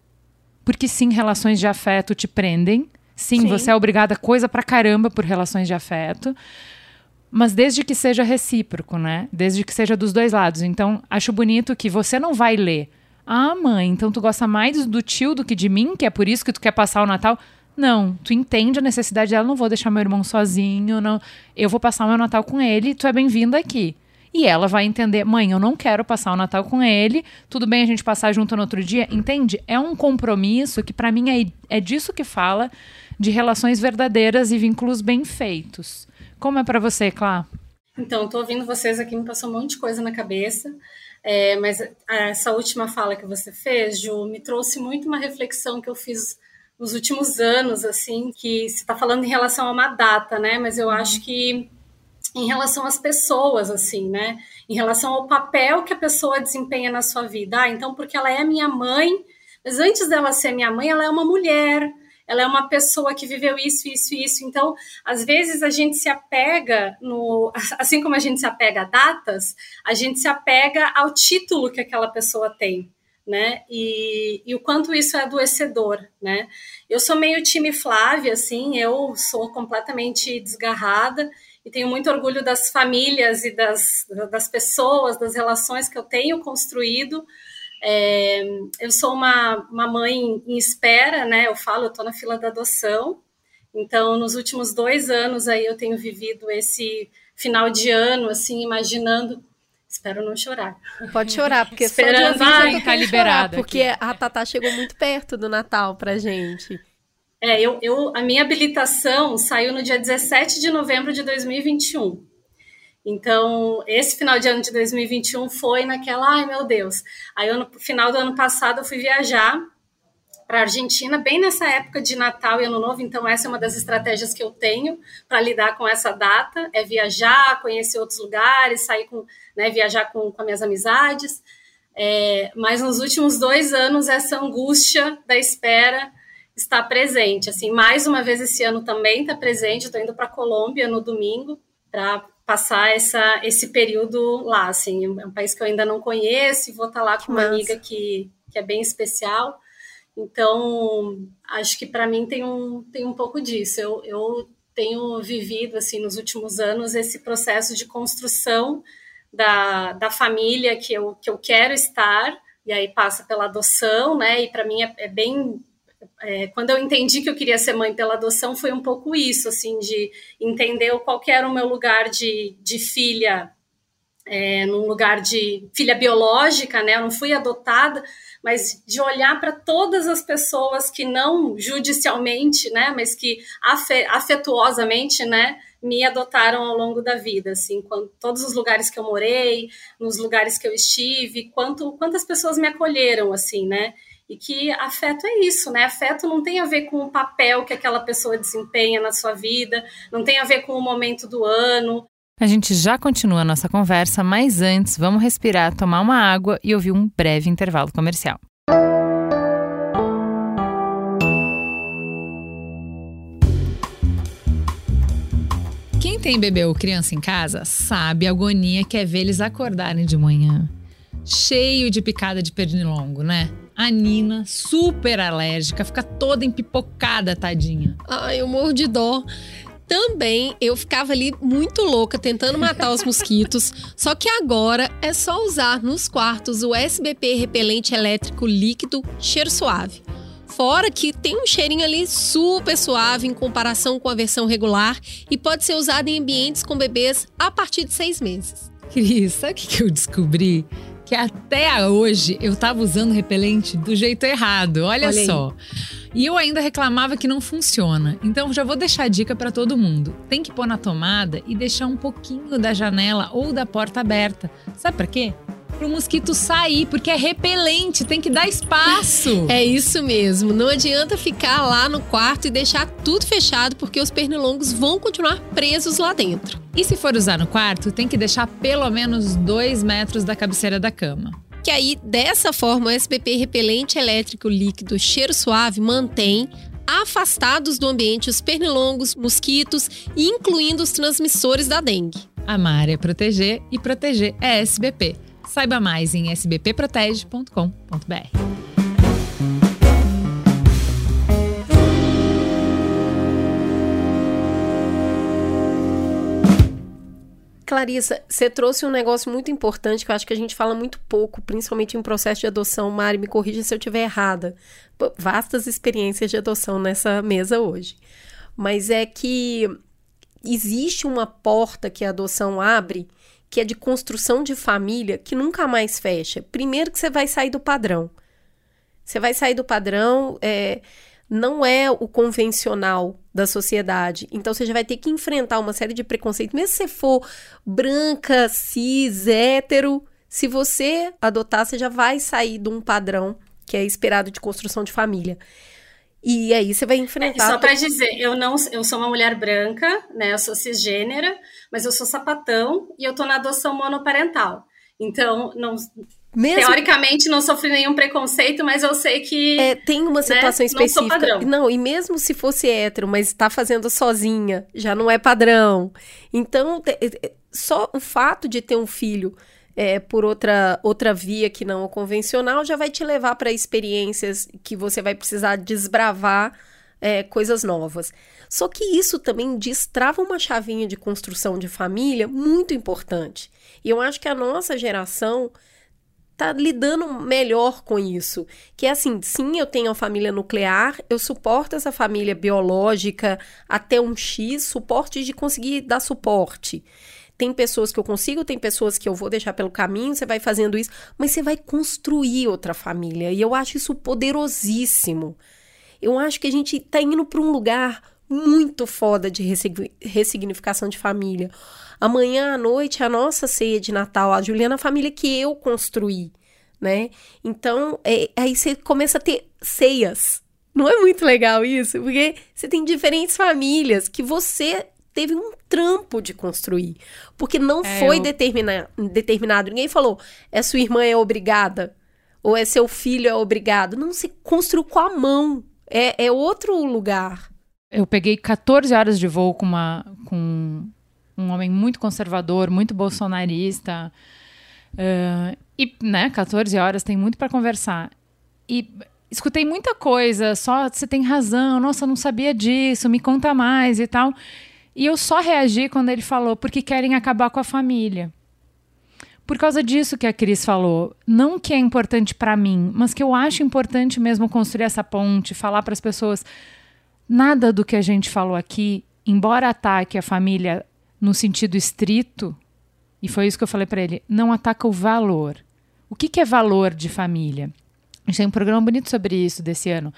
porque sim, relações de afeto te prendem. Sim, sim. você é obrigada a coisa pra caramba por relações de afeto. Mas desde que seja recíproco, né? Desde que seja dos dois lados. Então, acho bonito que você não vai ler. Ah, mãe, então tu gosta mais do tio do que de mim, que é por isso que tu quer passar o Natal. Não, tu entende a necessidade dela, não vou deixar meu irmão sozinho, não. Eu vou passar o meu Natal com ele, tu é bem-vinda aqui. E ela vai entender, mãe, eu não quero passar o Natal com ele, tudo bem a gente passar junto no outro dia, entende? É um compromisso que para mim é, é disso que fala de relações verdadeiras e vínculos bem feitos. Como é para você, Clá? Então, tô ouvindo vocês aqui, me passou um monte de coisa na cabeça. É, mas essa última fala que você fez, Ju, me trouxe muito uma reflexão que eu fiz nos últimos anos, assim, que você está falando em relação a uma data, né? Mas eu acho que em relação às pessoas, assim, né? Em relação ao papel que a pessoa desempenha na sua vida. Ah, então, porque ela é minha mãe, mas antes dela ser minha mãe, ela é uma mulher, ela é uma pessoa que viveu isso, isso, isso. Então, às vezes a gente se apega no, assim como a gente se apega a datas, a gente se apega ao título que aquela pessoa tem né? E, e, o quanto isso é adoecedor, né? Eu sou meio time Flávia, assim, eu sou completamente desgarrada e tenho muito orgulho das famílias e das, das pessoas, das relações que eu tenho construído. É, eu sou uma, uma mãe em espera, né? Eu falo, eu estou na fila da adoção. Então, nos últimos dois anos aí eu tenho vivido esse final de ano, assim, imaginando Espero não chorar. Pode chorar, porque Esperando, só de ouvir, tá liberada. Porque aqui. a Tatá chegou muito perto do Natal pra gente. É, eu, eu, a minha habilitação saiu no dia 17 de novembro de 2021. Então, esse final de ano de 2021 foi naquela, ai meu Deus. Aí, no final do ano passado, eu fui viajar para a Argentina, bem nessa época de Natal e Ano Novo. Então, essa é uma das estratégias que eu tenho para lidar com essa data: é viajar, conhecer outros lugares, sair com, né, viajar com, com as minhas amizades. É, mas nos últimos dois anos, essa angústia da espera está presente. Assim, mais uma vez esse ano também está presente. Estou indo para a Colômbia no domingo para passar essa, esse período lá, assim, é um país que eu ainda não conheço e vou estar lá com uma amiga que, que é bem especial. Então, acho que para mim tem um, tem um pouco disso. Eu, eu tenho vivido, assim, nos últimos anos, esse processo de construção da, da família que eu, que eu quero estar, e aí passa pela adoção, né? E para mim é, é bem é, quando eu entendi que eu queria ser mãe pela adoção, foi um pouco isso, assim, de entender qual era o meu lugar de, de filha, é, num lugar de filha biológica, né? Eu não fui adotada, mas de olhar para todas as pessoas que não judicialmente, né, mas que afetuosamente, né, me adotaram ao longo da vida, assim, quando, todos os lugares que eu morei, nos lugares que eu estive, quanto, quantas pessoas me acolheram, assim, né, e que afeto é isso, né? Afeto não tem a ver com o papel que aquela pessoa desempenha na sua vida, não tem a ver com o momento do ano. A gente já continua a nossa conversa, mas antes vamos respirar, tomar uma água e ouvir um breve intervalo comercial. Quem tem bebê ou criança em casa sabe a agonia que é ver eles acordarem de manhã. Cheio de picada de pernilongo, né? A Nina, super alérgica, fica toda empipocada, tadinha. Ai, eu morro de dó. Também eu ficava ali muito louca tentando matar os mosquitos, só que agora é só usar nos quartos o SBP repelente elétrico líquido cheiro suave. Fora que tem um cheirinho ali super suave em comparação com a versão regular e pode ser usado em ambientes com bebês a partir de seis meses. Cris, sabe o que eu descobri? Que até hoje eu tava usando repelente do jeito errado. Olha, Olha só. Aí. E eu ainda reclamava que não funciona. Então já vou deixar a dica para todo mundo. Tem que pôr na tomada e deixar um pouquinho da janela ou da porta aberta. Sabe para quê? Para o mosquito sair, porque é repelente, tem que dar espaço. É isso mesmo. Não adianta ficar lá no quarto e deixar tudo fechado, porque os pernilongos vão continuar presos lá dentro. E se for usar no quarto, tem que deixar pelo menos dois metros da cabeceira da cama. Que aí, dessa forma, o SBP repelente elétrico líquido cheiro suave mantém afastados do ambiente os pernilongos, mosquitos, incluindo os transmissores da dengue. Amar é proteger e proteger é SBP. Saiba mais em sbpprotege.com.br. Clarissa, você trouxe um negócio muito importante que eu acho que a gente fala muito pouco, principalmente em processo de adoção. Mari, me corrija se eu estiver errada. Vastas experiências de adoção nessa mesa hoje. Mas é que existe uma porta que a adoção abre que é de construção de família, que nunca mais fecha. Primeiro que você vai sair do padrão. Você vai sair do padrão, é, não é o convencional da sociedade. Então você já vai ter que enfrentar uma série de preconceitos, mesmo se você for branca, cis, hétero. Se você adotar, você já vai sair de um padrão que é esperado de construção de família. E aí você vai enfrentar. É, só para dizer, eu não, eu sou uma mulher branca, né? Eu sou cisgênera, mas eu sou sapatão e eu tô na adoção monoparental. Então, não, mesmo... Teoricamente não sofri nenhum preconceito, mas eu sei que. É, tem uma né, situação né, específica. Não, não, e mesmo se fosse hétero, mas está fazendo sozinha, já não é padrão. Então, só o fato de ter um filho é, por outra, outra via que não o convencional, já vai te levar para experiências que você vai precisar desbravar é, coisas novas. Só que isso também destrava uma chavinha de construção de família muito importante. E eu acho que a nossa geração tá lidando melhor com isso. Que é assim, sim, eu tenho a família nuclear, eu suporto essa família biológica até um X, suporte de conseguir dar suporte. Tem pessoas que eu consigo, tem pessoas que eu vou deixar pelo caminho, você vai fazendo isso, mas você vai construir outra família. E eu acho isso poderosíssimo. Eu acho que a gente está indo para um lugar muito foda de ressignificação de família. Amanhã à noite é a nossa ceia de Natal, a Juliana, a família que eu construí, né? Então, é, aí você começa a ter ceias. Não é muito legal isso? Porque você tem diferentes famílias que você teve um trampo de construir. Porque não é, foi eu... determina, determinado. Ninguém falou, é sua irmã é obrigada. Ou é seu filho é obrigado. Não, se construiu com a mão. É, é outro lugar. Eu peguei 14 horas de voo com uma. com um homem muito conservador, muito bolsonarista. Uh, e, né, 14 horas tem muito para conversar. E escutei muita coisa, só você tem razão, nossa, eu não sabia disso, me conta mais e tal. E eu só reagi quando ele falou, porque querem acabar com a família. Por causa disso que a Cris falou, não que é importante para mim, mas que eu acho importante mesmo construir essa ponte, falar para as pessoas nada do que a gente falou aqui, embora ataque a família no sentido estrito, e foi isso que eu falei para ele, não ataca o valor. O que, que é valor de família? A gente tem um programa bonito sobre isso desse ano.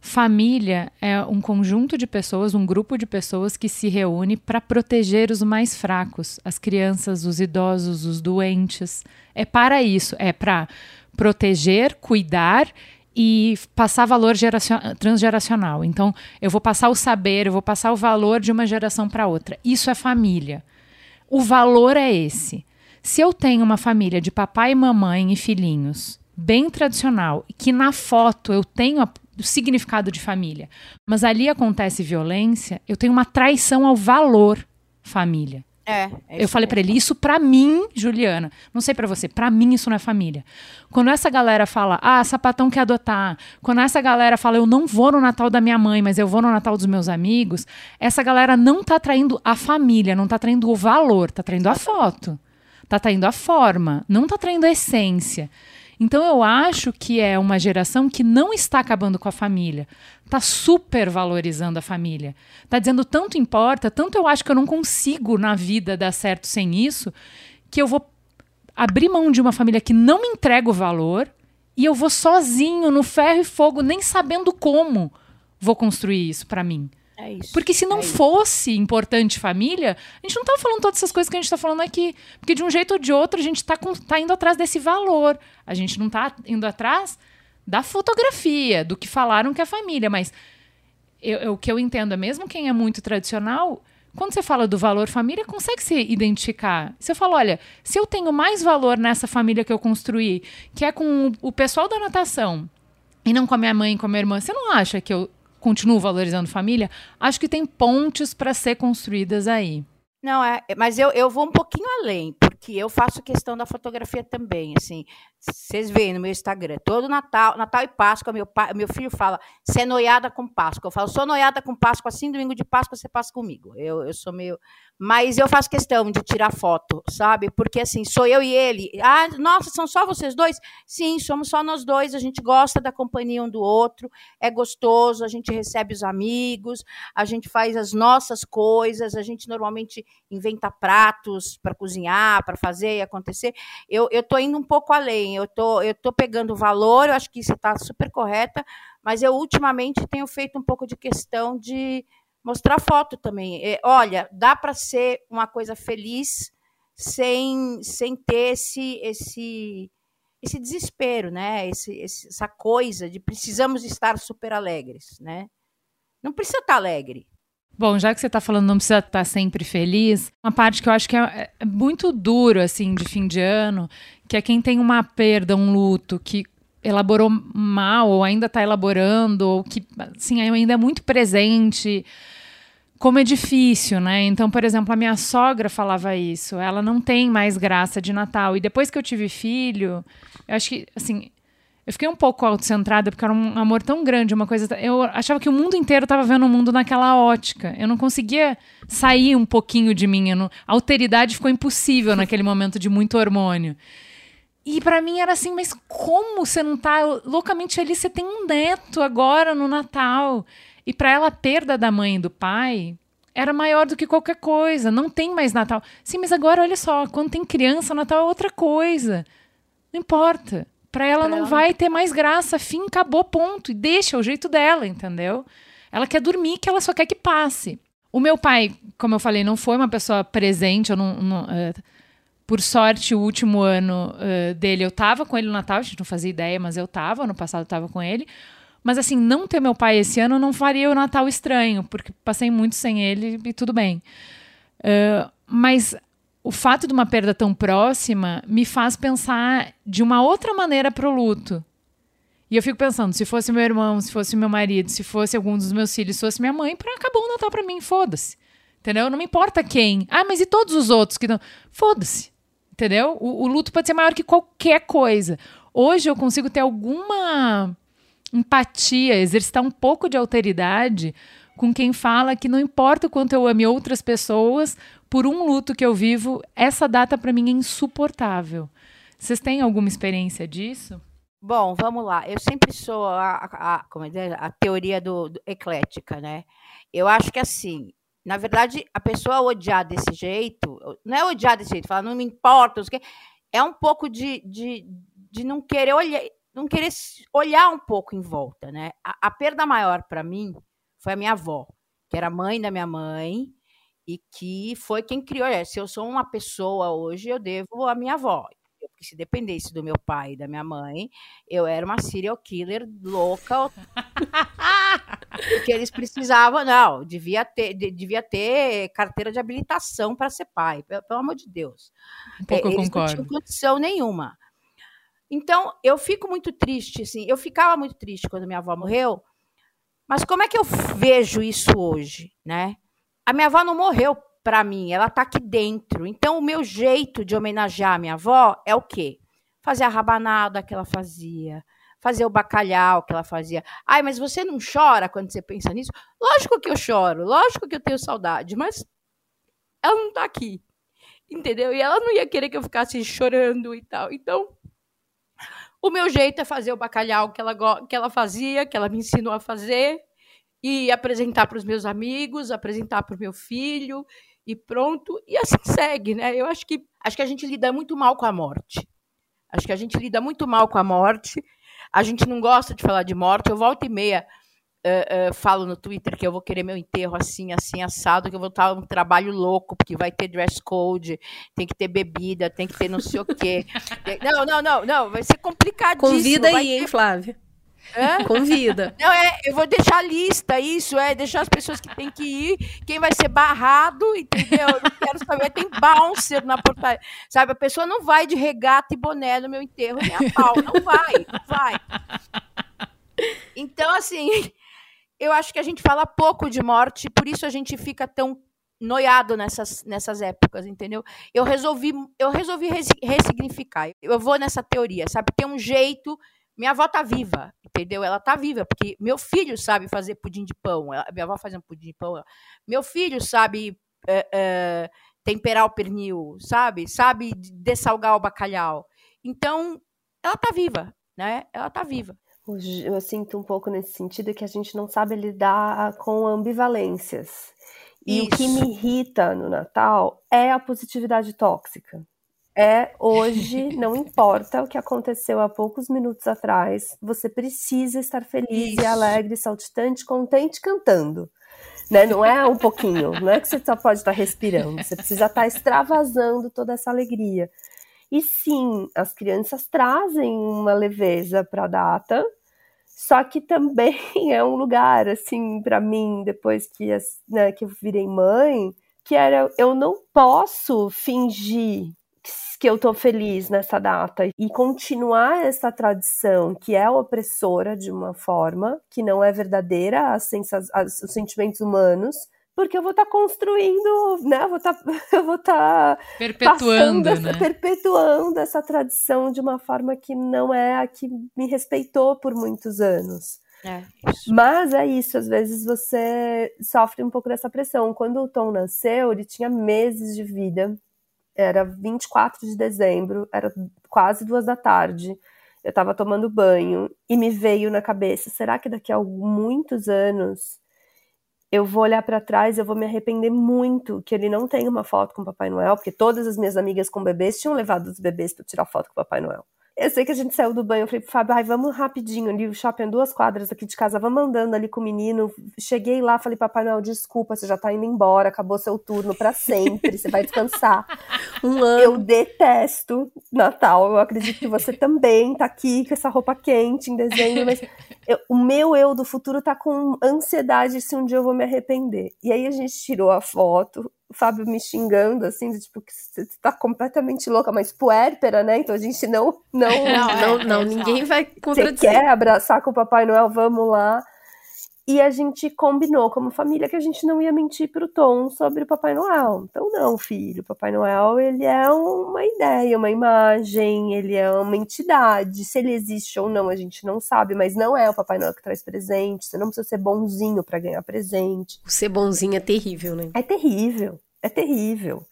Família é um conjunto de pessoas, um grupo de pessoas que se reúne para proteger os mais fracos, as crianças, os idosos, os doentes. É para isso, é para proteger, cuidar e passar valor transgeracional. Então, eu vou passar o saber, eu vou passar o valor de uma geração para outra. Isso é família. O valor é esse. Se eu tenho uma família de papai, mamãe e filhinhos, bem tradicional, que na foto eu tenho o significado de família, mas ali acontece violência, eu tenho uma traição ao valor família. É, é eu falei para ele, isso para mim, Juliana, não sei para você, para mim isso não é família. Quando essa galera fala, ah, sapatão quer adotar, quando essa galera fala, eu não vou no Natal da minha mãe, mas eu vou no Natal dos meus amigos, essa galera não tá traindo a família, não tá traindo o valor, tá traindo a foto, tá traindo a forma, não tá traindo a essência. Então eu acho que é uma geração que não está acabando com a família, está super valorizando a família. Está dizendo tanto importa, tanto eu acho que eu não consigo na vida dar certo sem isso, que eu vou abrir mão de uma família que não me entrega o valor e eu vou sozinho no ferro e fogo, nem sabendo como vou construir isso para mim. É isso. Porque se não é fosse isso. importante família, a gente não tá falando todas essas coisas que a gente tá falando aqui. Porque de um jeito ou de outro, a gente tá, com, tá indo atrás desse valor. A gente não tá indo atrás da fotografia, do que falaram que é família. Mas eu, eu, o que eu entendo é mesmo quem é muito tradicional, quando você fala do valor família, consegue se identificar. Você fala, olha, se eu tenho mais valor nessa família que eu construí, que é com o pessoal da natação, e não com a minha mãe e com a minha irmã, você não acha que eu continuo valorizando família, acho que tem pontes para ser construídas aí. Não, é, mas eu, eu vou um pouquinho além, porque eu faço questão da fotografia também, assim. Vocês veem no meu Instagram, todo Natal, Natal e Páscoa, meu, pai, meu filho fala, você é noiada com Páscoa. Eu falo, sou noiada com Páscoa, assim, domingo de Páscoa você passa comigo. Eu, eu sou meio mas eu faço questão de tirar foto, sabe? Porque assim, sou eu e ele. Ah, nossa, são só vocês dois? Sim, somos só nós dois. A gente gosta da companhia um do outro, é gostoso, a gente recebe os amigos, a gente faz as nossas coisas, a gente normalmente inventa pratos para cozinhar, para fazer e acontecer. Eu, eu tô indo um pouco além, eu tô, eu tô pegando valor, eu acho que você está super correta, mas eu ultimamente tenho feito um pouco de questão de mostrar foto também. É, olha, dá para ser uma coisa feliz sem, sem ter esse, esse, esse desespero, né? Esse, essa coisa de precisamos estar super alegres, né? Não precisa estar alegre. Bom, já que você está falando não precisa estar sempre feliz, uma parte que eu acho que é, é muito duro, assim, de fim de ano, que é quem tem uma perda, um luto, que elaborou mal, ou ainda está elaborando, ou que, assim, ainda é muito presente como é difícil, né? Então, por exemplo, a minha sogra falava isso. Ela não tem mais graça de Natal. E depois que eu tive filho, eu acho que, assim, eu fiquei um pouco autocentrada porque era um amor tão grande, uma coisa. Eu achava que o mundo inteiro estava vendo o mundo naquela ótica. Eu não conseguia sair um pouquinho de mim. Não... A alteridade ficou impossível naquele momento de muito hormônio. E para mim era assim, mas como você não tá loucamente feliz? Você tem um neto agora no Natal. E para ela, a perda da mãe e do pai era maior do que qualquer coisa. Não tem mais Natal. Sim, mas agora olha só, quando tem criança, Natal é outra coisa. Não importa. Para ela pra não ela... vai ter mais graça. Fim, acabou, ponto. E deixa o jeito dela, entendeu? Ela quer dormir, que ela só quer que passe. O meu pai, como eu falei, não foi uma pessoa presente. Eu não, não uh, por sorte, o último ano uh, dele eu tava com ele no Natal. A gente não fazia ideia, mas eu tava. Ano passado eu tava com ele. Mas assim, não ter meu pai esse ano não faria o Natal estranho, porque passei muito sem ele e tudo bem. Uh, mas o fato de uma perda tão próxima me faz pensar de uma outra maneira para o luto. E eu fico pensando, se fosse meu irmão, se fosse meu marido, se fosse algum dos meus filhos, se fosse minha mãe, pra, acabou o Natal para mim, foda-se. Entendeu? Não me importa quem. Ah, mas e todos os outros que não. Foda-se. Entendeu? O, o luto pode ser maior que qualquer coisa. Hoje eu consigo ter alguma empatia, exercitar um pouco de alteridade com quem fala que não importa o quanto eu ame outras pessoas, por um luto que eu vivo, essa data para mim é insuportável. Vocês têm alguma experiência disso? Bom, vamos lá. Eu sempre sou a, a, como é, a teoria do, do, eclética, né? Eu acho que assim, na verdade, a pessoa odiar desse jeito, não é odiar desse jeito, falar não me importa, é um pouco de, de, de não querer olhar, não querer olhar um pouco em volta, né? A, a perda maior para mim foi a minha avó, que era mãe da minha mãe e que foi quem criou. É, se eu sou uma pessoa hoje, eu devo à minha avó. Porque se dependesse do meu pai e da minha mãe, eu era uma serial killer louca. porque eles precisavam, não, devia ter, devia ter carteira de habilitação para ser pai, pelo, pelo, amor de Deus. Um pouco eles eu concordo. não tinham condição nenhuma. Então, eu fico muito triste, assim, eu ficava muito triste quando minha avó morreu, mas como é que eu vejo isso hoje, né? A minha avó não morreu para mim, ela está aqui dentro. Então, o meu jeito de homenagear a minha avó é o quê? Fazer a rabanada que ela fazia, fazer o bacalhau que ela fazia. Ai, mas você não chora quando você pensa nisso? Lógico que eu choro, lógico que eu tenho saudade, mas ela não está aqui. Entendeu? E ela não ia querer que eu ficasse chorando e tal. Então, o meu jeito é fazer o bacalhau que ela, que ela fazia, que ela me ensinou a fazer, e apresentar para os meus amigos, apresentar para o meu filho, e pronto. E assim segue, né? Eu acho que, acho que a gente lida muito mal com a morte. Acho que a gente lida muito mal com a morte. A gente não gosta de falar de morte. Eu volto e meia uh, uh, falo no Twitter que eu vou querer meu enterro assim, assim, assado, que eu vou estar um trabalho louco, porque vai ter dress code, tem que ter bebida, tem que ter não sei o quê. Não, não, não, não, vai ser complicadíssimo. Convida aí, hein, Flávia. É? Convida. Não, é, eu vou deixar a lista, isso, é, deixar as pessoas que têm que ir, quem vai ser barrado, entendeu? Eu quero saber, tem bouncer na portaria. Sabe, a pessoa não vai de regata e boné no meu enterro, nem a pau, não vai, não vai. Então, assim, eu acho que a gente fala pouco de morte, por isso a gente fica tão noiado nessas, nessas épocas, entendeu? Eu resolvi, eu resolvi ressignificar. Eu vou nessa teoria, sabe? Tem um jeito. Minha avó tá viva, entendeu? Ela tá viva, porque meu filho sabe fazer pudim de pão. Ela, minha avó fazia um pudim de pão. Meu filho sabe é, é, temperar o pernil, sabe? Sabe dessalgar o bacalhau. Então, ela tá viva, né? Ela tá viva eu sinto um pouco nesse sentido que a gente não sabe lidar com ambivalências. E Isso. o que me irrita no Natal é a positividade tóxica. É hoje, não importa o que aconteceu há poucos minutos atrás, você precisa estar feliz Isso. e alegre, saltitante, contente, cantando. Né? Não é um pouquinho, não é que você só pode estar respirando, você precisa estar extravasando toda essa alegria. E sim, as crianças trazem uma leveza para a data, só que também é um lugar, assim, para mim, depois que, né, que eu virei mãe, que era eu não posso fingir que eu tô feliz nessa data e continuar essa tradição que é opressora de uma forma que não é verdadeira às, às, os sentimentos humanos porque eu vou estar tá construindo, né? Eu vou estar, tá, eu vou estar tá perpetuando, essa, né? perpetuando essa tradição de uma forma que não é a que me respeitou por muitos anos. É, Mas é isso, às vezes você sofre um pouco dessa pressão. Quando o Tom nasceu, ele tinha meses de vida. Era 24 de dezembro, era quase duas da tarde. Eu estava tomando banho e me veio na cabeça: será que daqui a muitos anos eu vou olhar para trás, eu vou me arrepender muito que ele não tenha uma foto com o Papai Noel, porque todas as minhas amigas com bebês tinham levado os bebês para tirar foto com o Papai Noel. Eu sei que a gente saiu do banho, eu falei pro Fábio, ai, vamos rapidinho ali, o shopping é duas quadras aqui de casa, vamos andando ali com o menino. Cheguei lá, falei, Papai Noel, desculpa, você já tá indo embora, acabou seu turno para sempre, você vai descansar. um ano. Eu detesto Natal, eu acredito que você também tá aqui com essa roupa quente em dezembro, mas eu, o meu eu do futuro tá com ansiedade se um dia eu vou me arrepender. E aí a gente tirou a foto, o Fábio me xingando, assim, de, tipo, que você tá completamente louca, mas puérpera, né? Então a gente não. Não, não, não, é, não ninguém vai contradizer. Você quer abraçar com o Papai Noel? Vamos lá. E a gente combinou como família que a gente não ia mentir pro Tom sobre o Papai Noel. Então, não, filho, o Papai Noel, ele é uma ideia, uma imagem, ele é uma entidade. Se ele existe ou não, a gente não sabe, mas não é o Papai Noel que traz presente. Você não precisa ser bonzinho para ganhar presente. O ser bonzinho é terrível, né? É terrível, é terrível.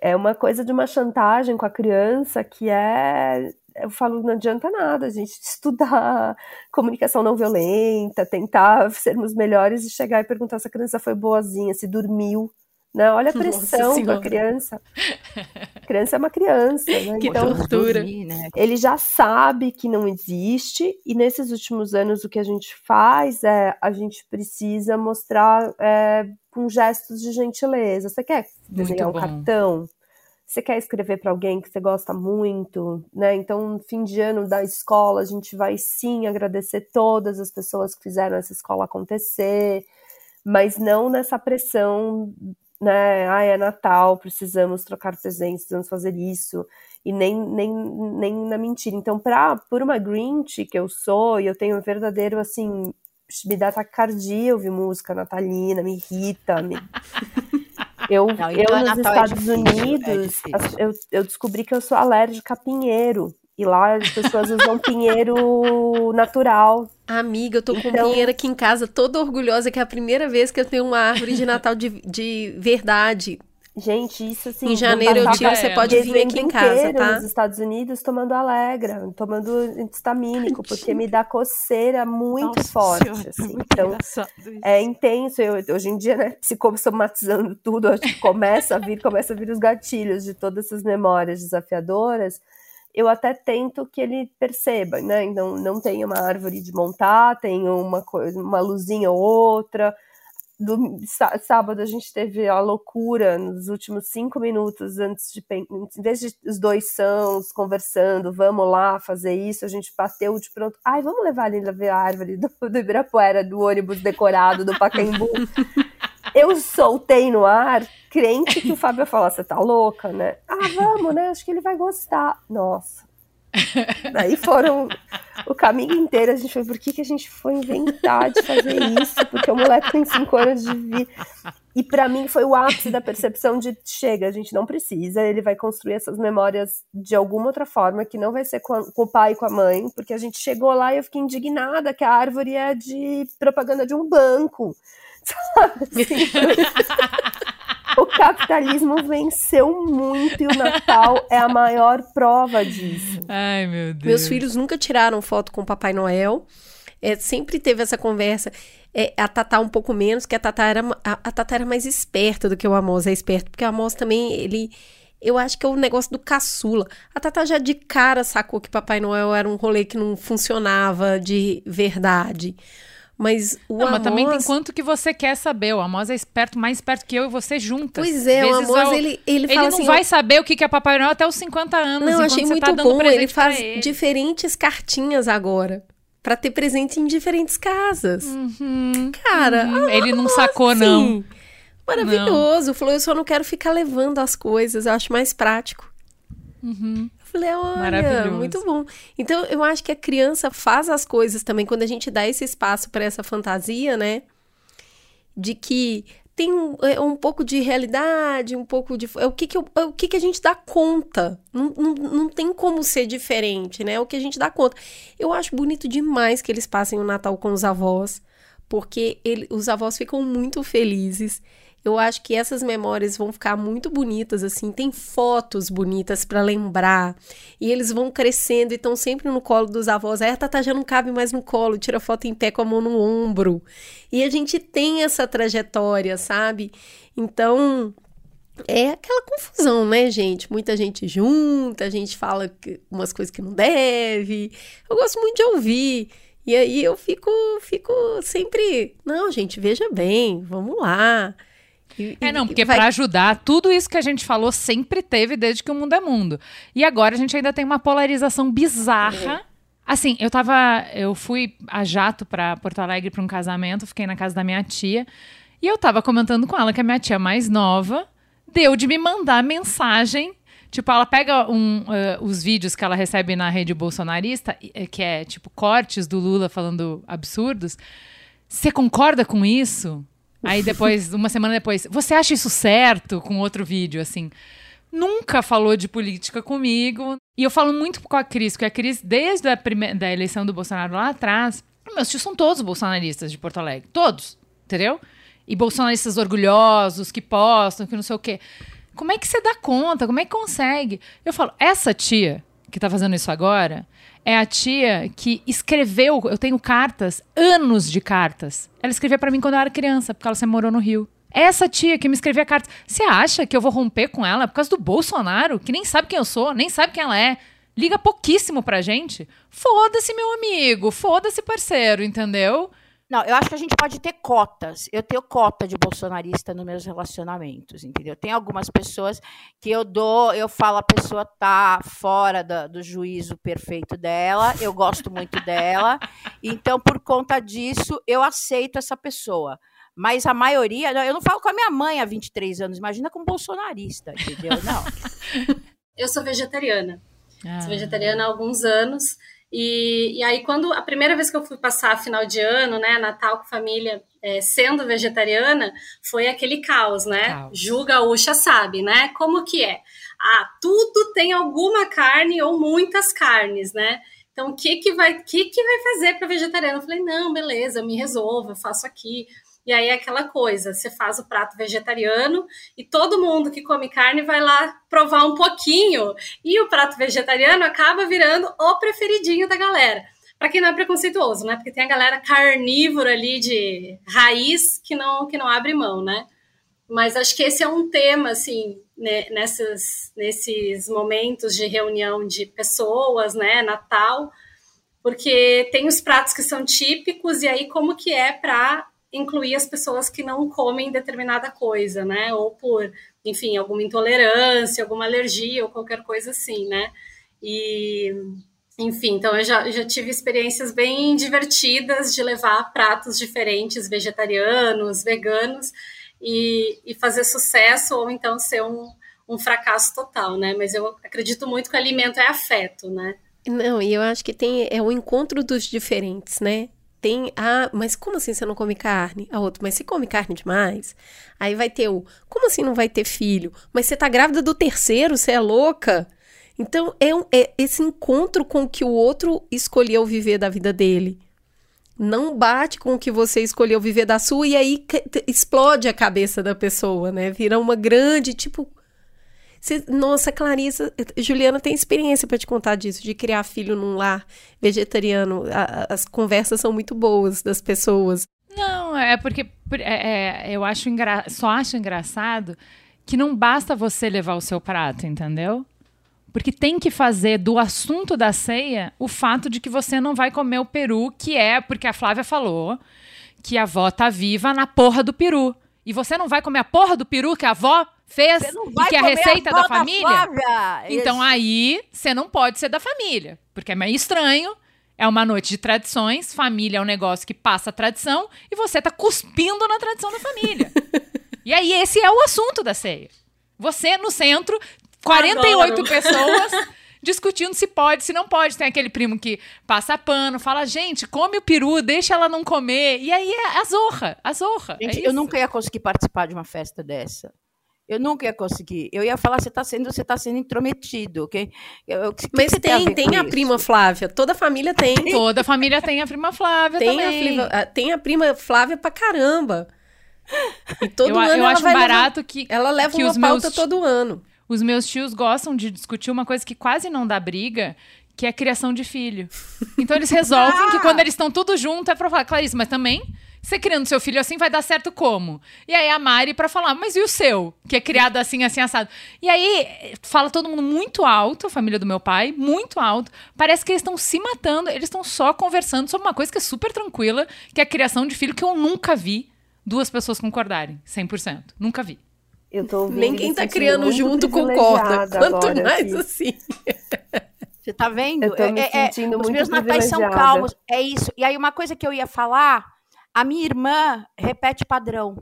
É uma coisa de uma chantagem com a criança que é eu falo, não adianta nada a gente estudar comunicação não violenta, tentar sermos melhores e chegar e perguntar se a criança foi boazinha, se dormiu. Né? Olha a pressão da criança. A criança é uma criança, né? Que então, tortura. Né? Ele já sabe que não existe, e nesses últimos anos o que a gente faz é a gente precisa mostrar é, com gestos de gentileza. Você quer desenhar um cartão? Você quer escrever para alguém que você gosta muito, né? Então, fim de ano da escola, a gente vai sim agradecer todas as pessoas que fizeram essa escola acontecer, mas não nessa pressão, né? Ah, é Natal, precisamos trocar presentes, precisamos fazer isso, e nem, nem, nem na mentira. Então, pra, por uma Grinch que eu sou, e eu tenho um verdadeiro, assim, me dá taquicardia ouvir música natalina, me irrita, me... Eu, não, eu nos Natal é Estados é difícil, Unidos, é eu, eu descobri que eu sou alérgica a pinheiro. E lá as pessoas usam pinheiro natural. Amiga, eu tô com então... pinheiro aqui em casa, toda orgulhosa, que é a primeira vez que eu tenho uma árvore de Natal de, de verdade. Gente, isso assim. Em janeiro eu tiro, você pode vir aqui em casa, tá? Nos Estados Unidos tomando Alegra, tomando antistamínico, porque me dá coceira muito Nossa forte. Senhora, assim. Muito então, é intenso. Eu, hoje em dia, né, psicossomatizando tudo, acho que começa a vir, começa a vir os gatilhos de todas essas memórias desafiadoras. Eu até tento que ele perceba, né? Então, não tem uma árvore de montar, tem uma coisa, uma luzinha ou outra do sábado a gente teve a loucura nos últimos cinco minutos antes de em vez de os dois sãos conversando, vamos lá fazer isso, a gente bateu de pronto, ai, vamos levar a ver a árvore do, do Ibirapuera, do ônibus decorado do Pacaembu. Eu soltei no ar, crente que o Fábio ia falar, você tá louca, né? Ah, vamos, né? Acho que ele vai gostar. Nossa, Daí foram o caminho inteiro, a gente foi, por que, que a gente foi inventar de fazer isso? Porque o moleque tem cinco anos de vida. E para mim foi o ápice da percepção de chega, a gente não precisa, ele vai construir essas memórias de alguma outra forma, que não vai ser com, a, com o pai e com a mãe, porque a gente chegou lá e eu fiquei indignada que a árvore é de propaganda de um banco. Sabe? Assim, o capitalismo venceu muito e o Natal é a maior prova disso. Ai, meu Deus. Meus filhos nunca tiraram foto com o Papai Noel. É, sempre teve essa conversa. É, a Tatá um pouco menos, que a Tatá era, a, a Tatá era mais esperta do que o Amos é esperto, porque o Amos também, ele... Eu acho que é o negócio do caçula. A Tatá já de cara sacou que Papai Noel era um rolê que não funcionava de verdade. Mas o não, Amos... mas também tem quanto que você quer saber. O Amos é esperto, mais esperto que eu e você juntas. Pois é, Vezes o Amos, ele, ele fala ele assim... não vai saber o que é Papai Noel até os 50 anos. Não, achei muito tá bom. Ele faz ele. diferentes cartinhas agora para ter presente em diferentes casas. Uhum, Cara, uhum. Ah, ele não sacou, assim, não. Maravilhoso. Não. Falou, eu só não quero ficar levando as coisas, eu acho mais prático. Uhum. Falei, olha, muito bom. Então, eu acho que a criança faz as coisas também, quando a gente dá esse espaço para essa fantasia, né? De que tem um, é, um, pouco de realidade, um pouco de. É o que, que, eu, é o que, que a gente dá conta. Não, não, não tem como ser diferente, né? É o que a gente dá conta. Eu acho bonito demais que eles passem o Natal com os avós, porque ele, os avós ficam muito felizes. Eu acho que essas memórias vão ficar muito bonitas, assim. Tem fotos bonitas para lembrar. E eles vão crescendo e estão sempre no colo dos avós. Aí a Tata já não cabe mais no colo, tira foto em pé com a mão no ombro. E a gente tem essa trajetória, sabe? Então, é aquela confusão, né, gente? Muita gente junta, a gente fala umas coisas que não deve. Eu gosto muito de ouvir. E aí eu fico, fico sempre, não, gente, veja bem, vamos lá. E, é, não, porque vai... para ajudar, tudo isso que a gente falou sempre teve desde que o mundo é mundo. E agora a gente ainda tem uma polarização bizarra. Uhum. Assim, eu tava. Eu fui a jato para Porto Alegre para um casamento, fiquei na casa da minha tia. E eu tava comentando com ela que a minha tia mais nova deu de me mandar mensagem. Tipo, ela pega um, uh, os vídeos que ela recebe na rede bolsonarista, que é tipo cortes do Lula falando absurdos você concorda com isso? Aí depois, uma semana depois, você acha isso certo? Com outro vídeo, assim. Nunca falou de política comigo. E eu falo muito com a Cris, porque a Cris, desde a primeira, da eleição do Bolsonaro lá atrás, meus tios são todos bolsonaristas de Porto Alegre. Todos, entendeu? E bolsonaristas orgulhosos, que postam, que não sei o quê. Como é que você dá conta? Como é que consegue? Eu falo, essa tia que tá fazendo isso agora é a tia que escreveu. Eu tenho cartas, anos de cartas. Ela escrevia para mim quando eu era criança, porque ela se morou no Rio. Essa tia que me escrevia cartas. Você acha que eu vou romper com ela por causa do Bolsonaro, que nem sabe quem eu sou, nem sabe quem ela é? Liga pouquíssimo pra gente? Foda-se, meu amigo. Foda-se, parceiro, entendeu? Não, eu acho que a gente pode ter cotas. Eu tenho cota de bolsonarista nos meus relacionamentos, entendeu? Tem algumas pessoas que eu dou, eu falo, a pessoa tá fora do, do juízo perfeito dela, eu gosto muito dela, então por conta disso eu aceito essa pessoa. Mas a maioria, eu não falo com a minha mãe há 23 anos, imagina com um bolsonarista, entendeu? Não. Eu sou vegetariana. Ah. Sou vegetariana há alguns anos. E, e aí, quando a primeira vez que eu fui passar final de ano, né, Natal com família, é, sendo vegetariana, foi aquele caos, né? Caos. Ju Gaúcha sabe, né? Como que é? Ah, tudo tem alguma carne ou muitas carnes, né? Então, o que que vai, que que vai fazer para vegetariano? Eu falei, não, beleza, eu me resolvo, eu faço aqui. E aí é aquela coisa, você faz o prato vegetariano e todo mundo que come carne vai lá provar um pouquinho e o prato vegetariano acaba virando o preferidinho da galera. Para quem não é preconceituoso, né? Porque tem a galera carnívora ali de raiz que não que não abre mão, né? Mas acho que esse é um tema assim, né, nessas, nesses momentos de reunião de pessoas, né, Natal, porque tem os pratos que são típicos e aí como que é para incluir as pessoas que não comem determinada coisa, né? Ou por, enfim, alguma intolerância, alguma alergia ou qualquer coisa assim, né? E, enfim, então eu já, já tive experiências bem divertidas de levar pratos diferentes, vegetarianos, veganos, e, e fazer sucesso ou então ser um, um fracasso total, né? Mas eu acredito muito que o alimento é afeto, né? Não, e eu acho que tem é o encontro dos diferentes, né? Tem. Ah, mas como assim você não come carne? A outra, mas você come carne demais? Aí vai ter o. Como assim não vai ter filho? Mas você tá grávida do terceiro, você é louca? Então é, um, é esse encontro com o que o outro escolheu viver da vida dele. Não bate com o que você escolheu viver da sua e aí explode a cabeça da pessoa, né? Vira uma grande, tipo, você, nossa, Clarissa, Juliana tem experiência para te contar disso, de criar filho num lar vegetariano. A, as conversas são muito boas das pessoas. Não, é porque é, é, eu acho engra... só acho engraçado que não basta você levar o seu prato, entendeu? Porque tem que fazer do assunto da ceia o fato de que você não vai comer o peru, que é porque a Flávia falou que a avó tá viva na porra do peru. E você não vai comer a porra do peru que a avó fez e que é a receita da família, da então aí você não pode ser da família, porque é meio estranho. É uma noite de tradições, família é um negócio que passa a tradição e você tá cuspindo na tradição da família. e aí esse é o assunto da ceia. Você no centro, 48 Adoro. pessoas discutindo se pode, se não pode. Tem aquele primo que passa pano, fala, gente, come o peru, deixa ela não comer. E aí é a zorra, a zorra. Gente, é eu nunca ia conseguir participar de uma festa dessa. Eu nunca ia conseguir. Eu ia falar, você está sendo, você tá sendo intrometido, ok? Eu, que Mas que tem, tem, a, tem a prima Flávia. Toda família tem. Toda família tem a prima Flávia tem também. A, tem a prima Flávia pra caramba. E todo eu, ano eu ela acho vai barato levar, que ela leva que uma os pauta meus, todo ano. Os meus tios gostam de discutir uma coisa que quase não dá briga, que é a criação de filho. Então eles resolvem ah! que quando eles estão tudo junto é pra falar, Clarice, mas também você criando seu filho assim vai dar certo como? E aí a Mari para falar, mas e o seu? Que é criado assim, assim, assado. E aí fala todo mundo muito alto, a família do meu pai, muito alto. Parece que eles estão se matando, eles estão só conversando sobre uma coisa que é super tranquila, que é a criação de filho, que eu nunca vi duas pessoas concordarem, 100%. Nunca vi. Eu tô Nem quem tá criando junto concorda. Quanto mais aqui. assim. Você tá vendo? Eu tô me é, é, sentindo os muito meus natais são calmos. É isso. E aí, uma coisa que eu ia falar a minha irmã repete padrão.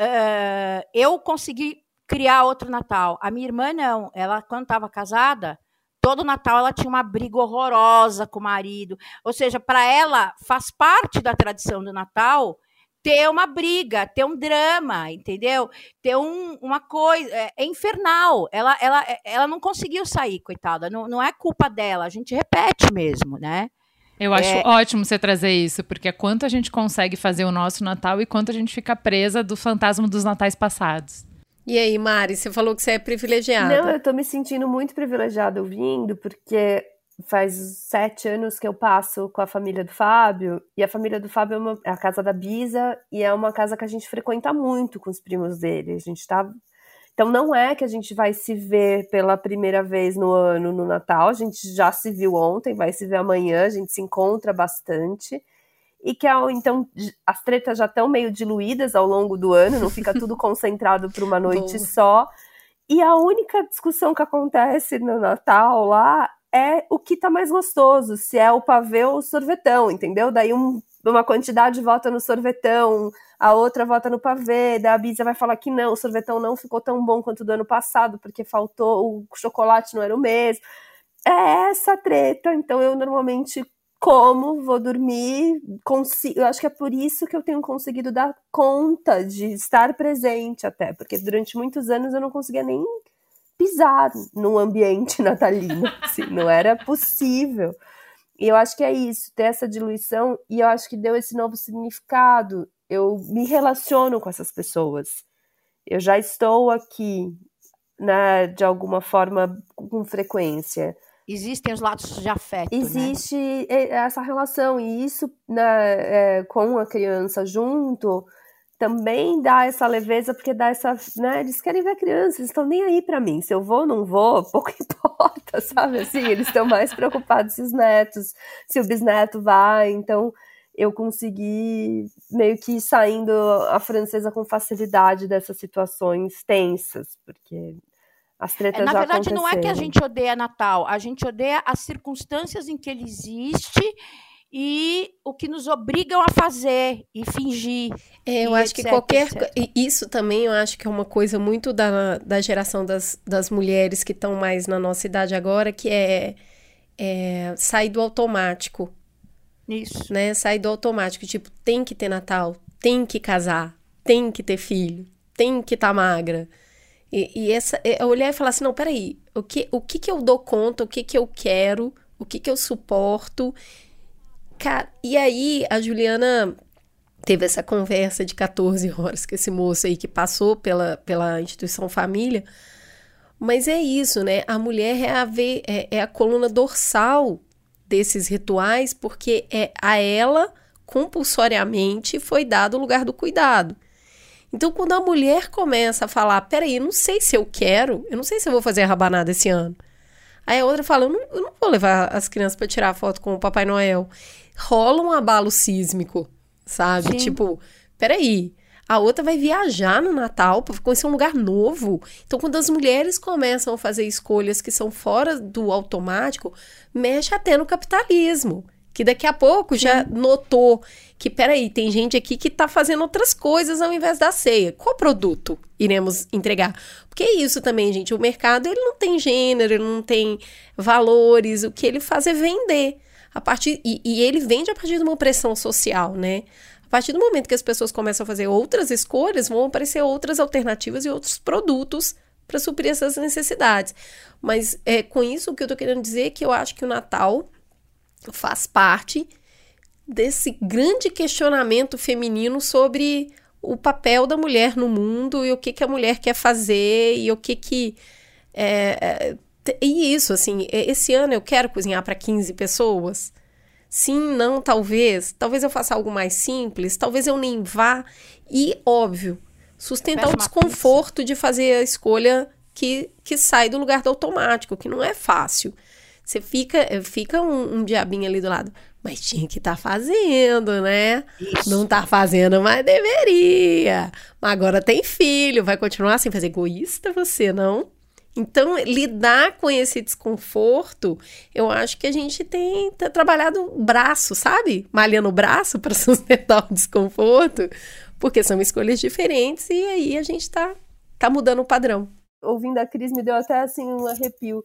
Uh, eu consegui criar outro Natal. A minha irmã não. Ela, quando estava casada, todo Natal ela tinha uma briga horrorosa com o marido. Ou seja, para ela faz parte da tradição do Natal ter uma briga, ter um drama, entendeu? Ter um, uma coisa. É, é, infernal. Ela, ela, ela não conseguiu sair, coitada. Não, não é culpa dela. A gente repete mesmo, né? Eu acho é... ótimo você trazer isso, porque é quanto a gente consegue fazer o nosso Natal e quanto a gente fica presa do fantasma dos natais passados. E aí, Mari, você falou que você é privilegiada. Não, eu tô me sentindo muito privilegiada ouvindo, porque faz sete anos que eu passo com a família do Fábio, e a família do Fábio é, uma, é a casa da Bisa, e é uma casa que a gente frequenta muito com os primos dele. A gente tá então não é que a gente vai se ver pela primeira vez no ano no Natal, a gente já se viu ontem, vai se ver amanhã, a gente se encontra bastante. E que então as tretas já estão meio diluídas ao longo do ano, não fica tudo concentrado para uma noite só. E a única discussão que acontece no Natal lá é o que tá mais gostoso, se é o pavê ou o sorvetão, entendeu? Daí um, uma quantidade vota no sorvetão, a outra vota no pavê, daí a Bisa vai falar que não, o sorvetão não ficou tão bom quanto do ano passado, porque faltou, o chocolate não era o mesmo. É essa treta, então eu normalmente como, vou dormir, consigo. Eu acho que é por isso que eu tenho conseguido dar conta de estar presente até, porque durante muitos anos eu não conseguia nem pisar num ambiente natalino, assim, não era possível. E eu acho que é isso, ter essa diluição, e eu acho que deu esse novo significado. Eu me relaciono com essas pessoas. Eu já estou aqui, né, de alguma forma, com frequência. Existem os lados de afeto. Né? Existe né? essa relação, e isso né, é, com a criança junto também dá essa leveza, porque dá essa. Né, eles querem ver a criança, eles estão nem aí para mim. Se eu vou ou não vou, pouco importa, sabe? Assim, eles estão mais preocupados se os netos, se o bisneto vai. Então, eu consegui meio que ir saindo a francesa com facilidade dessas situações tensas, porque as tretas é, Na verdade, não é que a gente odeia Natal, a gente odeia as circunstâncias em que ele existe e o que nos obrigam a fazer e fingir. É, eu acho etc, que qualquer. Etc. Isso também eu acho que é uma coisa muito da, da geração das, das mulheres que estão mais na nossa idade agora, que é, é sair do automático. Isso. Né? Sair do automático. Tipo, tem que ter Natal, tem que casar, tem que ter filho, tem que estar tá magra. E, e essa, é, olhar e falar assim: não, peraí, o que, o que, que eu dou conta, o que, que eu quero, o que, que eu suporto Cara, e aí a Juliana teve essa conversa de 14 horas com esse moço aí que passou pela, pela instituição família. Mas é isso, né? A mulher é a, ver, é, é a coluna dorsal desses rituais, porque é a ela compulsoriamente foi dado o lugar do cuidado. Então, quando a mulher começa a falar, peraí, não sei se eu quero, eu não sei se eu vou fazer a rabanada esse ano. Aí a outra fala, eu não, eu não vou levar as crianças para tirar foto com o Papai Noel rola um abalo sísmico, sabe? Sim. Tipo, peraí. A outra vai viajar no Natal para conhecer um lugar novo. Então, quando as mulheres começam a fazer escolhas que são fora do automático, mexe até no capitalismo. Que daqui a pouco Sim. já notou que, peraí, tem gente aqui que está fazendo outras coisas ao invés da ceia. Qual produto iremos entregar? Porque é isso também, gente. O mercado ele não tem gênero, ele não tem valores. O que ele faz é vender a partir e, e ele vende a partir de uma pressão social, né? A partir do momento que as pessoas começam a fazer outras escolhas, vão aparecer outras alternativas e outros produtos para suprir essas necessidades. Mas é com isso o que eu estou querendo dizer é que eu acho que o Natal faz parte desse grande questionamento feminino sobre o papel da mulher no mundo e o que, que a mulher quer fazer e o que que é, é e isso, assim, esse ano eu quero cozinhar para 15 pessoas. Sim, não, talvez. Talvez eu faça algo mais simples, talvez eu nem vá. E, óbvio, sustentar o desconforto de fazer a escolha que, que sai do lugar do automático, que não é fácil. Você fica, fica um, um diabinho ali do lado. Mas tinha que estar tá fazendo, né? Isso. Não tá fazendo, mas deveria. Agora tem filho, vai continuar assim, fazer egoísta você, não? Então, lidar com esse desconforto, eu acho que a gente tem trabalhado o braço, sabe? Malhando o braço para sustentar o desconforto, porque são escolhas diferentes e aí a gente tá, tá mudando o padrão. Ouvindo a Cris, me deu até assim um arrepio.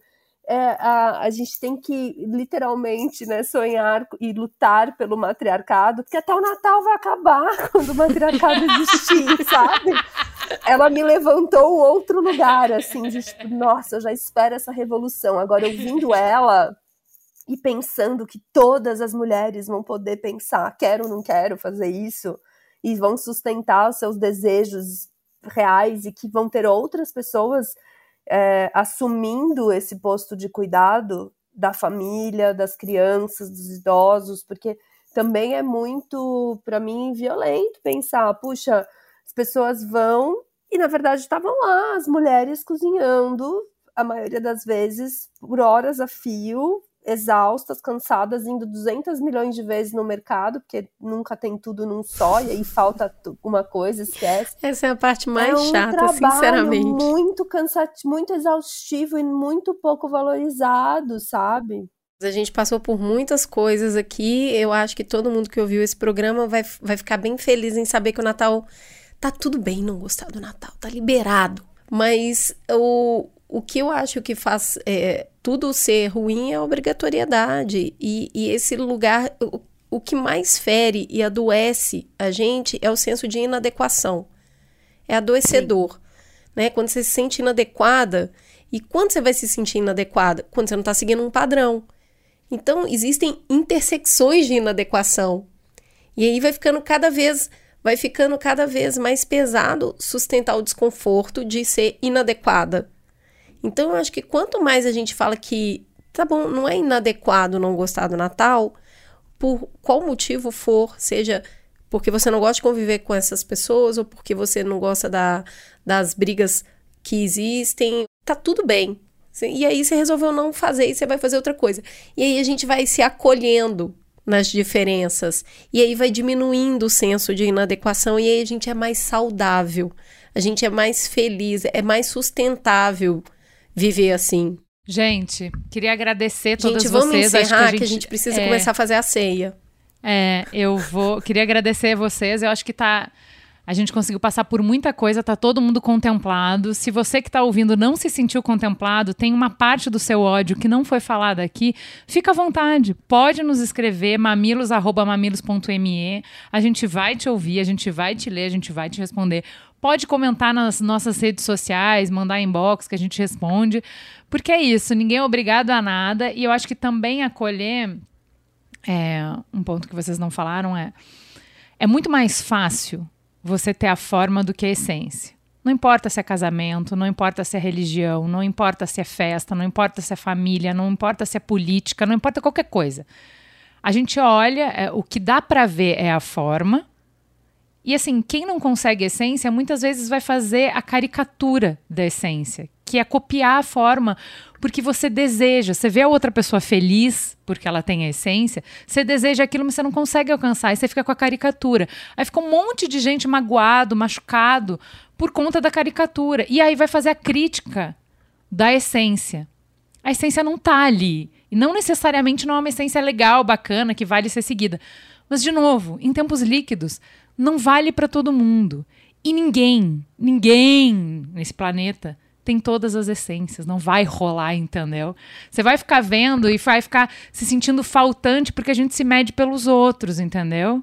é, a, a gente tem que literalmente né, sonhar e lutar pelo matriarcado, porque até o Natal vai acabar quando o matriarcado existir, sabe? Ela me levantou outro lugar, assim, de tipo, nossa, eu já espero essa revolução. Agora, ouvindo ela e pensando que todas as mulheres vão poder pensar, quero ou não quero fazer isso, e vão sustentar os seus desejos reais e que vão ter outras pessoas é, assumindo esse posto de cuidado da família, das crianças, dos idosos, porque também é muito, para mim, violento pensar, puxa, as pessoas vão e na verdade estavam lá as mulheres cozinhando, a maioria das vezes por horas a fio, exaustas, cansadas, indo 200 milhões de vezes no mercado, porque nunca tem tudo num só, e aí falta uma coisa, esquece. Essa é a parte mais é um chata, sinceramente. muito cansativo, muito exaustivo e muito pouco valorizado, sabe? A gente passou por muitas coisas aqui. Eu acho que todo mundo que ouviu esse programa vai, vai ficar bem feliz em saber que o Natal tá tudo bem não gostar do Natal, tá liberado. Mas o, o que eu acho que faz é, tudo ser ruim é a obrigatoriedade. E, e esse lugar, o, o, que mais fere e adoece a gente é o senso de inadequação. É adoecedor. Né? Quando você se sente inadequada. E quando você vai se sentir inadequada? Quando você não está seguindo um padrão. Então, existem intersecções de inadequação. E aí vai ficando cada vez vai ficando cada vez mais pesado sustentar o desconforto de ser inadequada. Então, eu acho que quanto mais a gente fala que, tá bom, não é inadequado não gostar do Natal, por qual motivo for, seja porque você não gosta de conviver com essas pessoas ou porque você não gosta da, das brigas que existem, tá tudo bem. E aí você resolveu não fazer e você vai fazer outra coisa. E aí a gente vai se acolhendo nas diferenças. E aí vai diminuindo o senso de inadequação e aí a gente é mais saudável. A gente é mais feliz, é mais sustentável viver assim. Gente, queria agradecer todas gente, vamos vocês. Encerrar, Acho que a gente, que a gente precisa é... começar a fazer a ceia. É, eu vou. Queria agradecer a vocês. Eu acho que tá. A gente conseguiu passar por muita coisa, tá todo mundo contemplado. Se você que está ouvindo não se sentiu contemplado, tem uma parte do seu ódio que não foi falada aqui, fica à vontade. Pode nos escrever mamilos@mamilos.me. A gente vai te ouvir, a gente vai te ler, a gente vai te responder. Pode comentar nas nossas redes sociais, mandar inbox que a gente responde. Porque é isso, ninguém é obrigado a nada. E eu acho que também acolher. É, um ponto que vocês não falaram é. É muito mais fácil você ter a forma do que a essência. Não importa se é casamento, não importa se é religião, não importa se é festa, não importa se é família, não importa se é política, não importa qualquer coisa. A gente olha, é, o que dá para ver é a forma e assim, quem não consegue essência, muitas vezes vai fazer a caricatura da essência, que é copiar a forma porque você deseja. Você vê a outra pessoa feliz porque ela tem a essência, você deseja aquilo, mas você não consegue alcançar, e você fica com a caricatura. Aí fica um monte de gente magoado, machucado por conta da caricatura. E aí vai fazer a crítica da essência. A essência não tá ali. E não necessariamente não é uma essência legal, bacana, que vale ser seguida. Mas, de novo, em tempos líquidos, não vale para todo mundo. E ninguém, ninguém nesse planeta tem todas as essências, não vai rolar, entendeu? Você vai ficar vendo e vai ficar se sentindo faltante porque a gente se mede pelos outros, entendeu?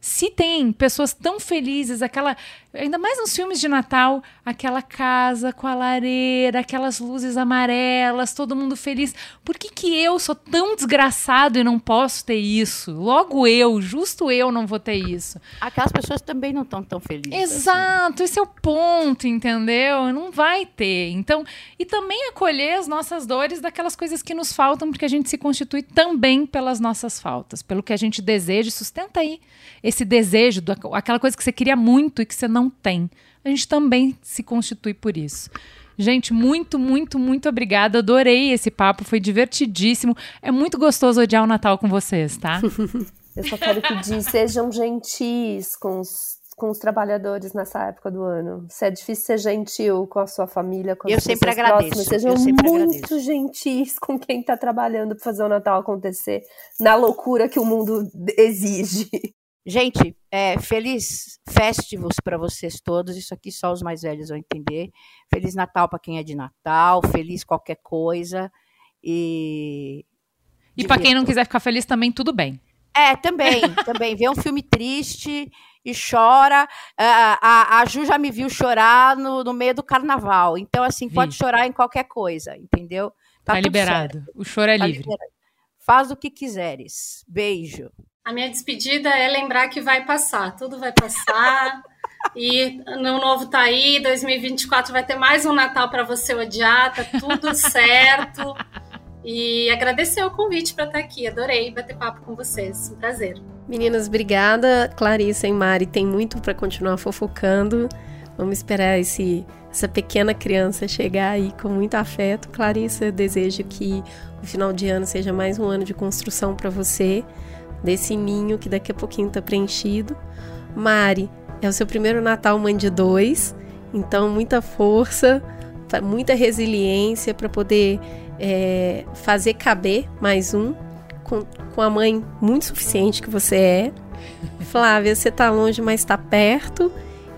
Se tem pessoas tão felizes, aquela. Ainda mais nos filmes de Natal, aquela casa com a lareira, aquelas luzes amarelas, todo mundo feliz. Por que, que eu sou tão desgraçado e não posso ter isso? Logo eu, justo eu, não vou ter isso. Aquelas pessoas também não estão tão felizes. Assim. Exato, assim. esse é o ponto, entendeu? Não vai ter. Então, e também acolher as nossas dores daquelas coisas que nos faltam, porque a gente se constitui também pelas nossas faltas, pelo que a gente deseja. Sustenta aí esse desejo, aquela coisa que você queria muito e que você não tem. A gente também se constitui por isso. Gente, muito, muito, muito obrigada. Adorei esse papo, foi divertidíssimo. É muito gostoso odiar o Natal com vocês, tá? Eu só quero pedir, sejam gentis com os, com os trabalhadores nessa época do ano. Se é difícil ser gentil com a sua família, com as eu sempre agradeço. Próximas, sejam muito agradeço. gentis com quem está trabalhando para fazer o Natal acontecer na loucura que o mundo exige. Gente, é, feliz festivals para vocês todos. Isso aqui só os mais velhos vão entender. Feliz Natal para quem é de Natal, feliz qualquer coisa. E. E para quem não quiser ficar feliz também, tudo bem. É, também, também. Vê um filme triste e chora. A, a, a Ju já me viu chorar no, no meio do carnaval. Então, assim, pode chorar em qualquer coisa, entendeu? Tá, tudo liberado. certo, O choro é tá livre. liberado. Faz o que quiseres. Beijo. A minha despedida é lembrar que vai passar, tudo vai passar. E no novo tá aí, 2024 vai ter mais um Natal para você odiar, tá tudo certo. E agradecer o convite para estar aqui, adorei bater papo com vocês, um prazer. Meninas, obrigada. Clarissa e Mari tem muito para continuar fofocando. Vamos esperar esse, essa pequena criança chegar aí com muito afeto. Clarissa, eu desejo que o final de ano seja mais um ano de construção para você, desse ninho que daqui a pouquinho tá preenchido. Mari, é o seu primeiro Natal mãe de dois, então muita força, muita resiliência para poder é, fazer caber mais um com, com a mãe muito suficiente que você é. Flávia, você tá longe, mas tá perto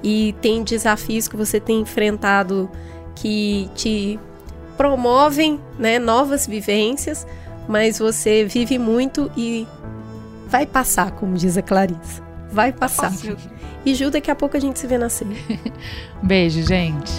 e tem desafios que você tem enfrentado que te promovem, né, novas vivências, mas você vive muito e vai passar, como diz a Clarissa. Vai passar. E Ju, daqui a pouco a gente se vê na ceia. Beijo, gente.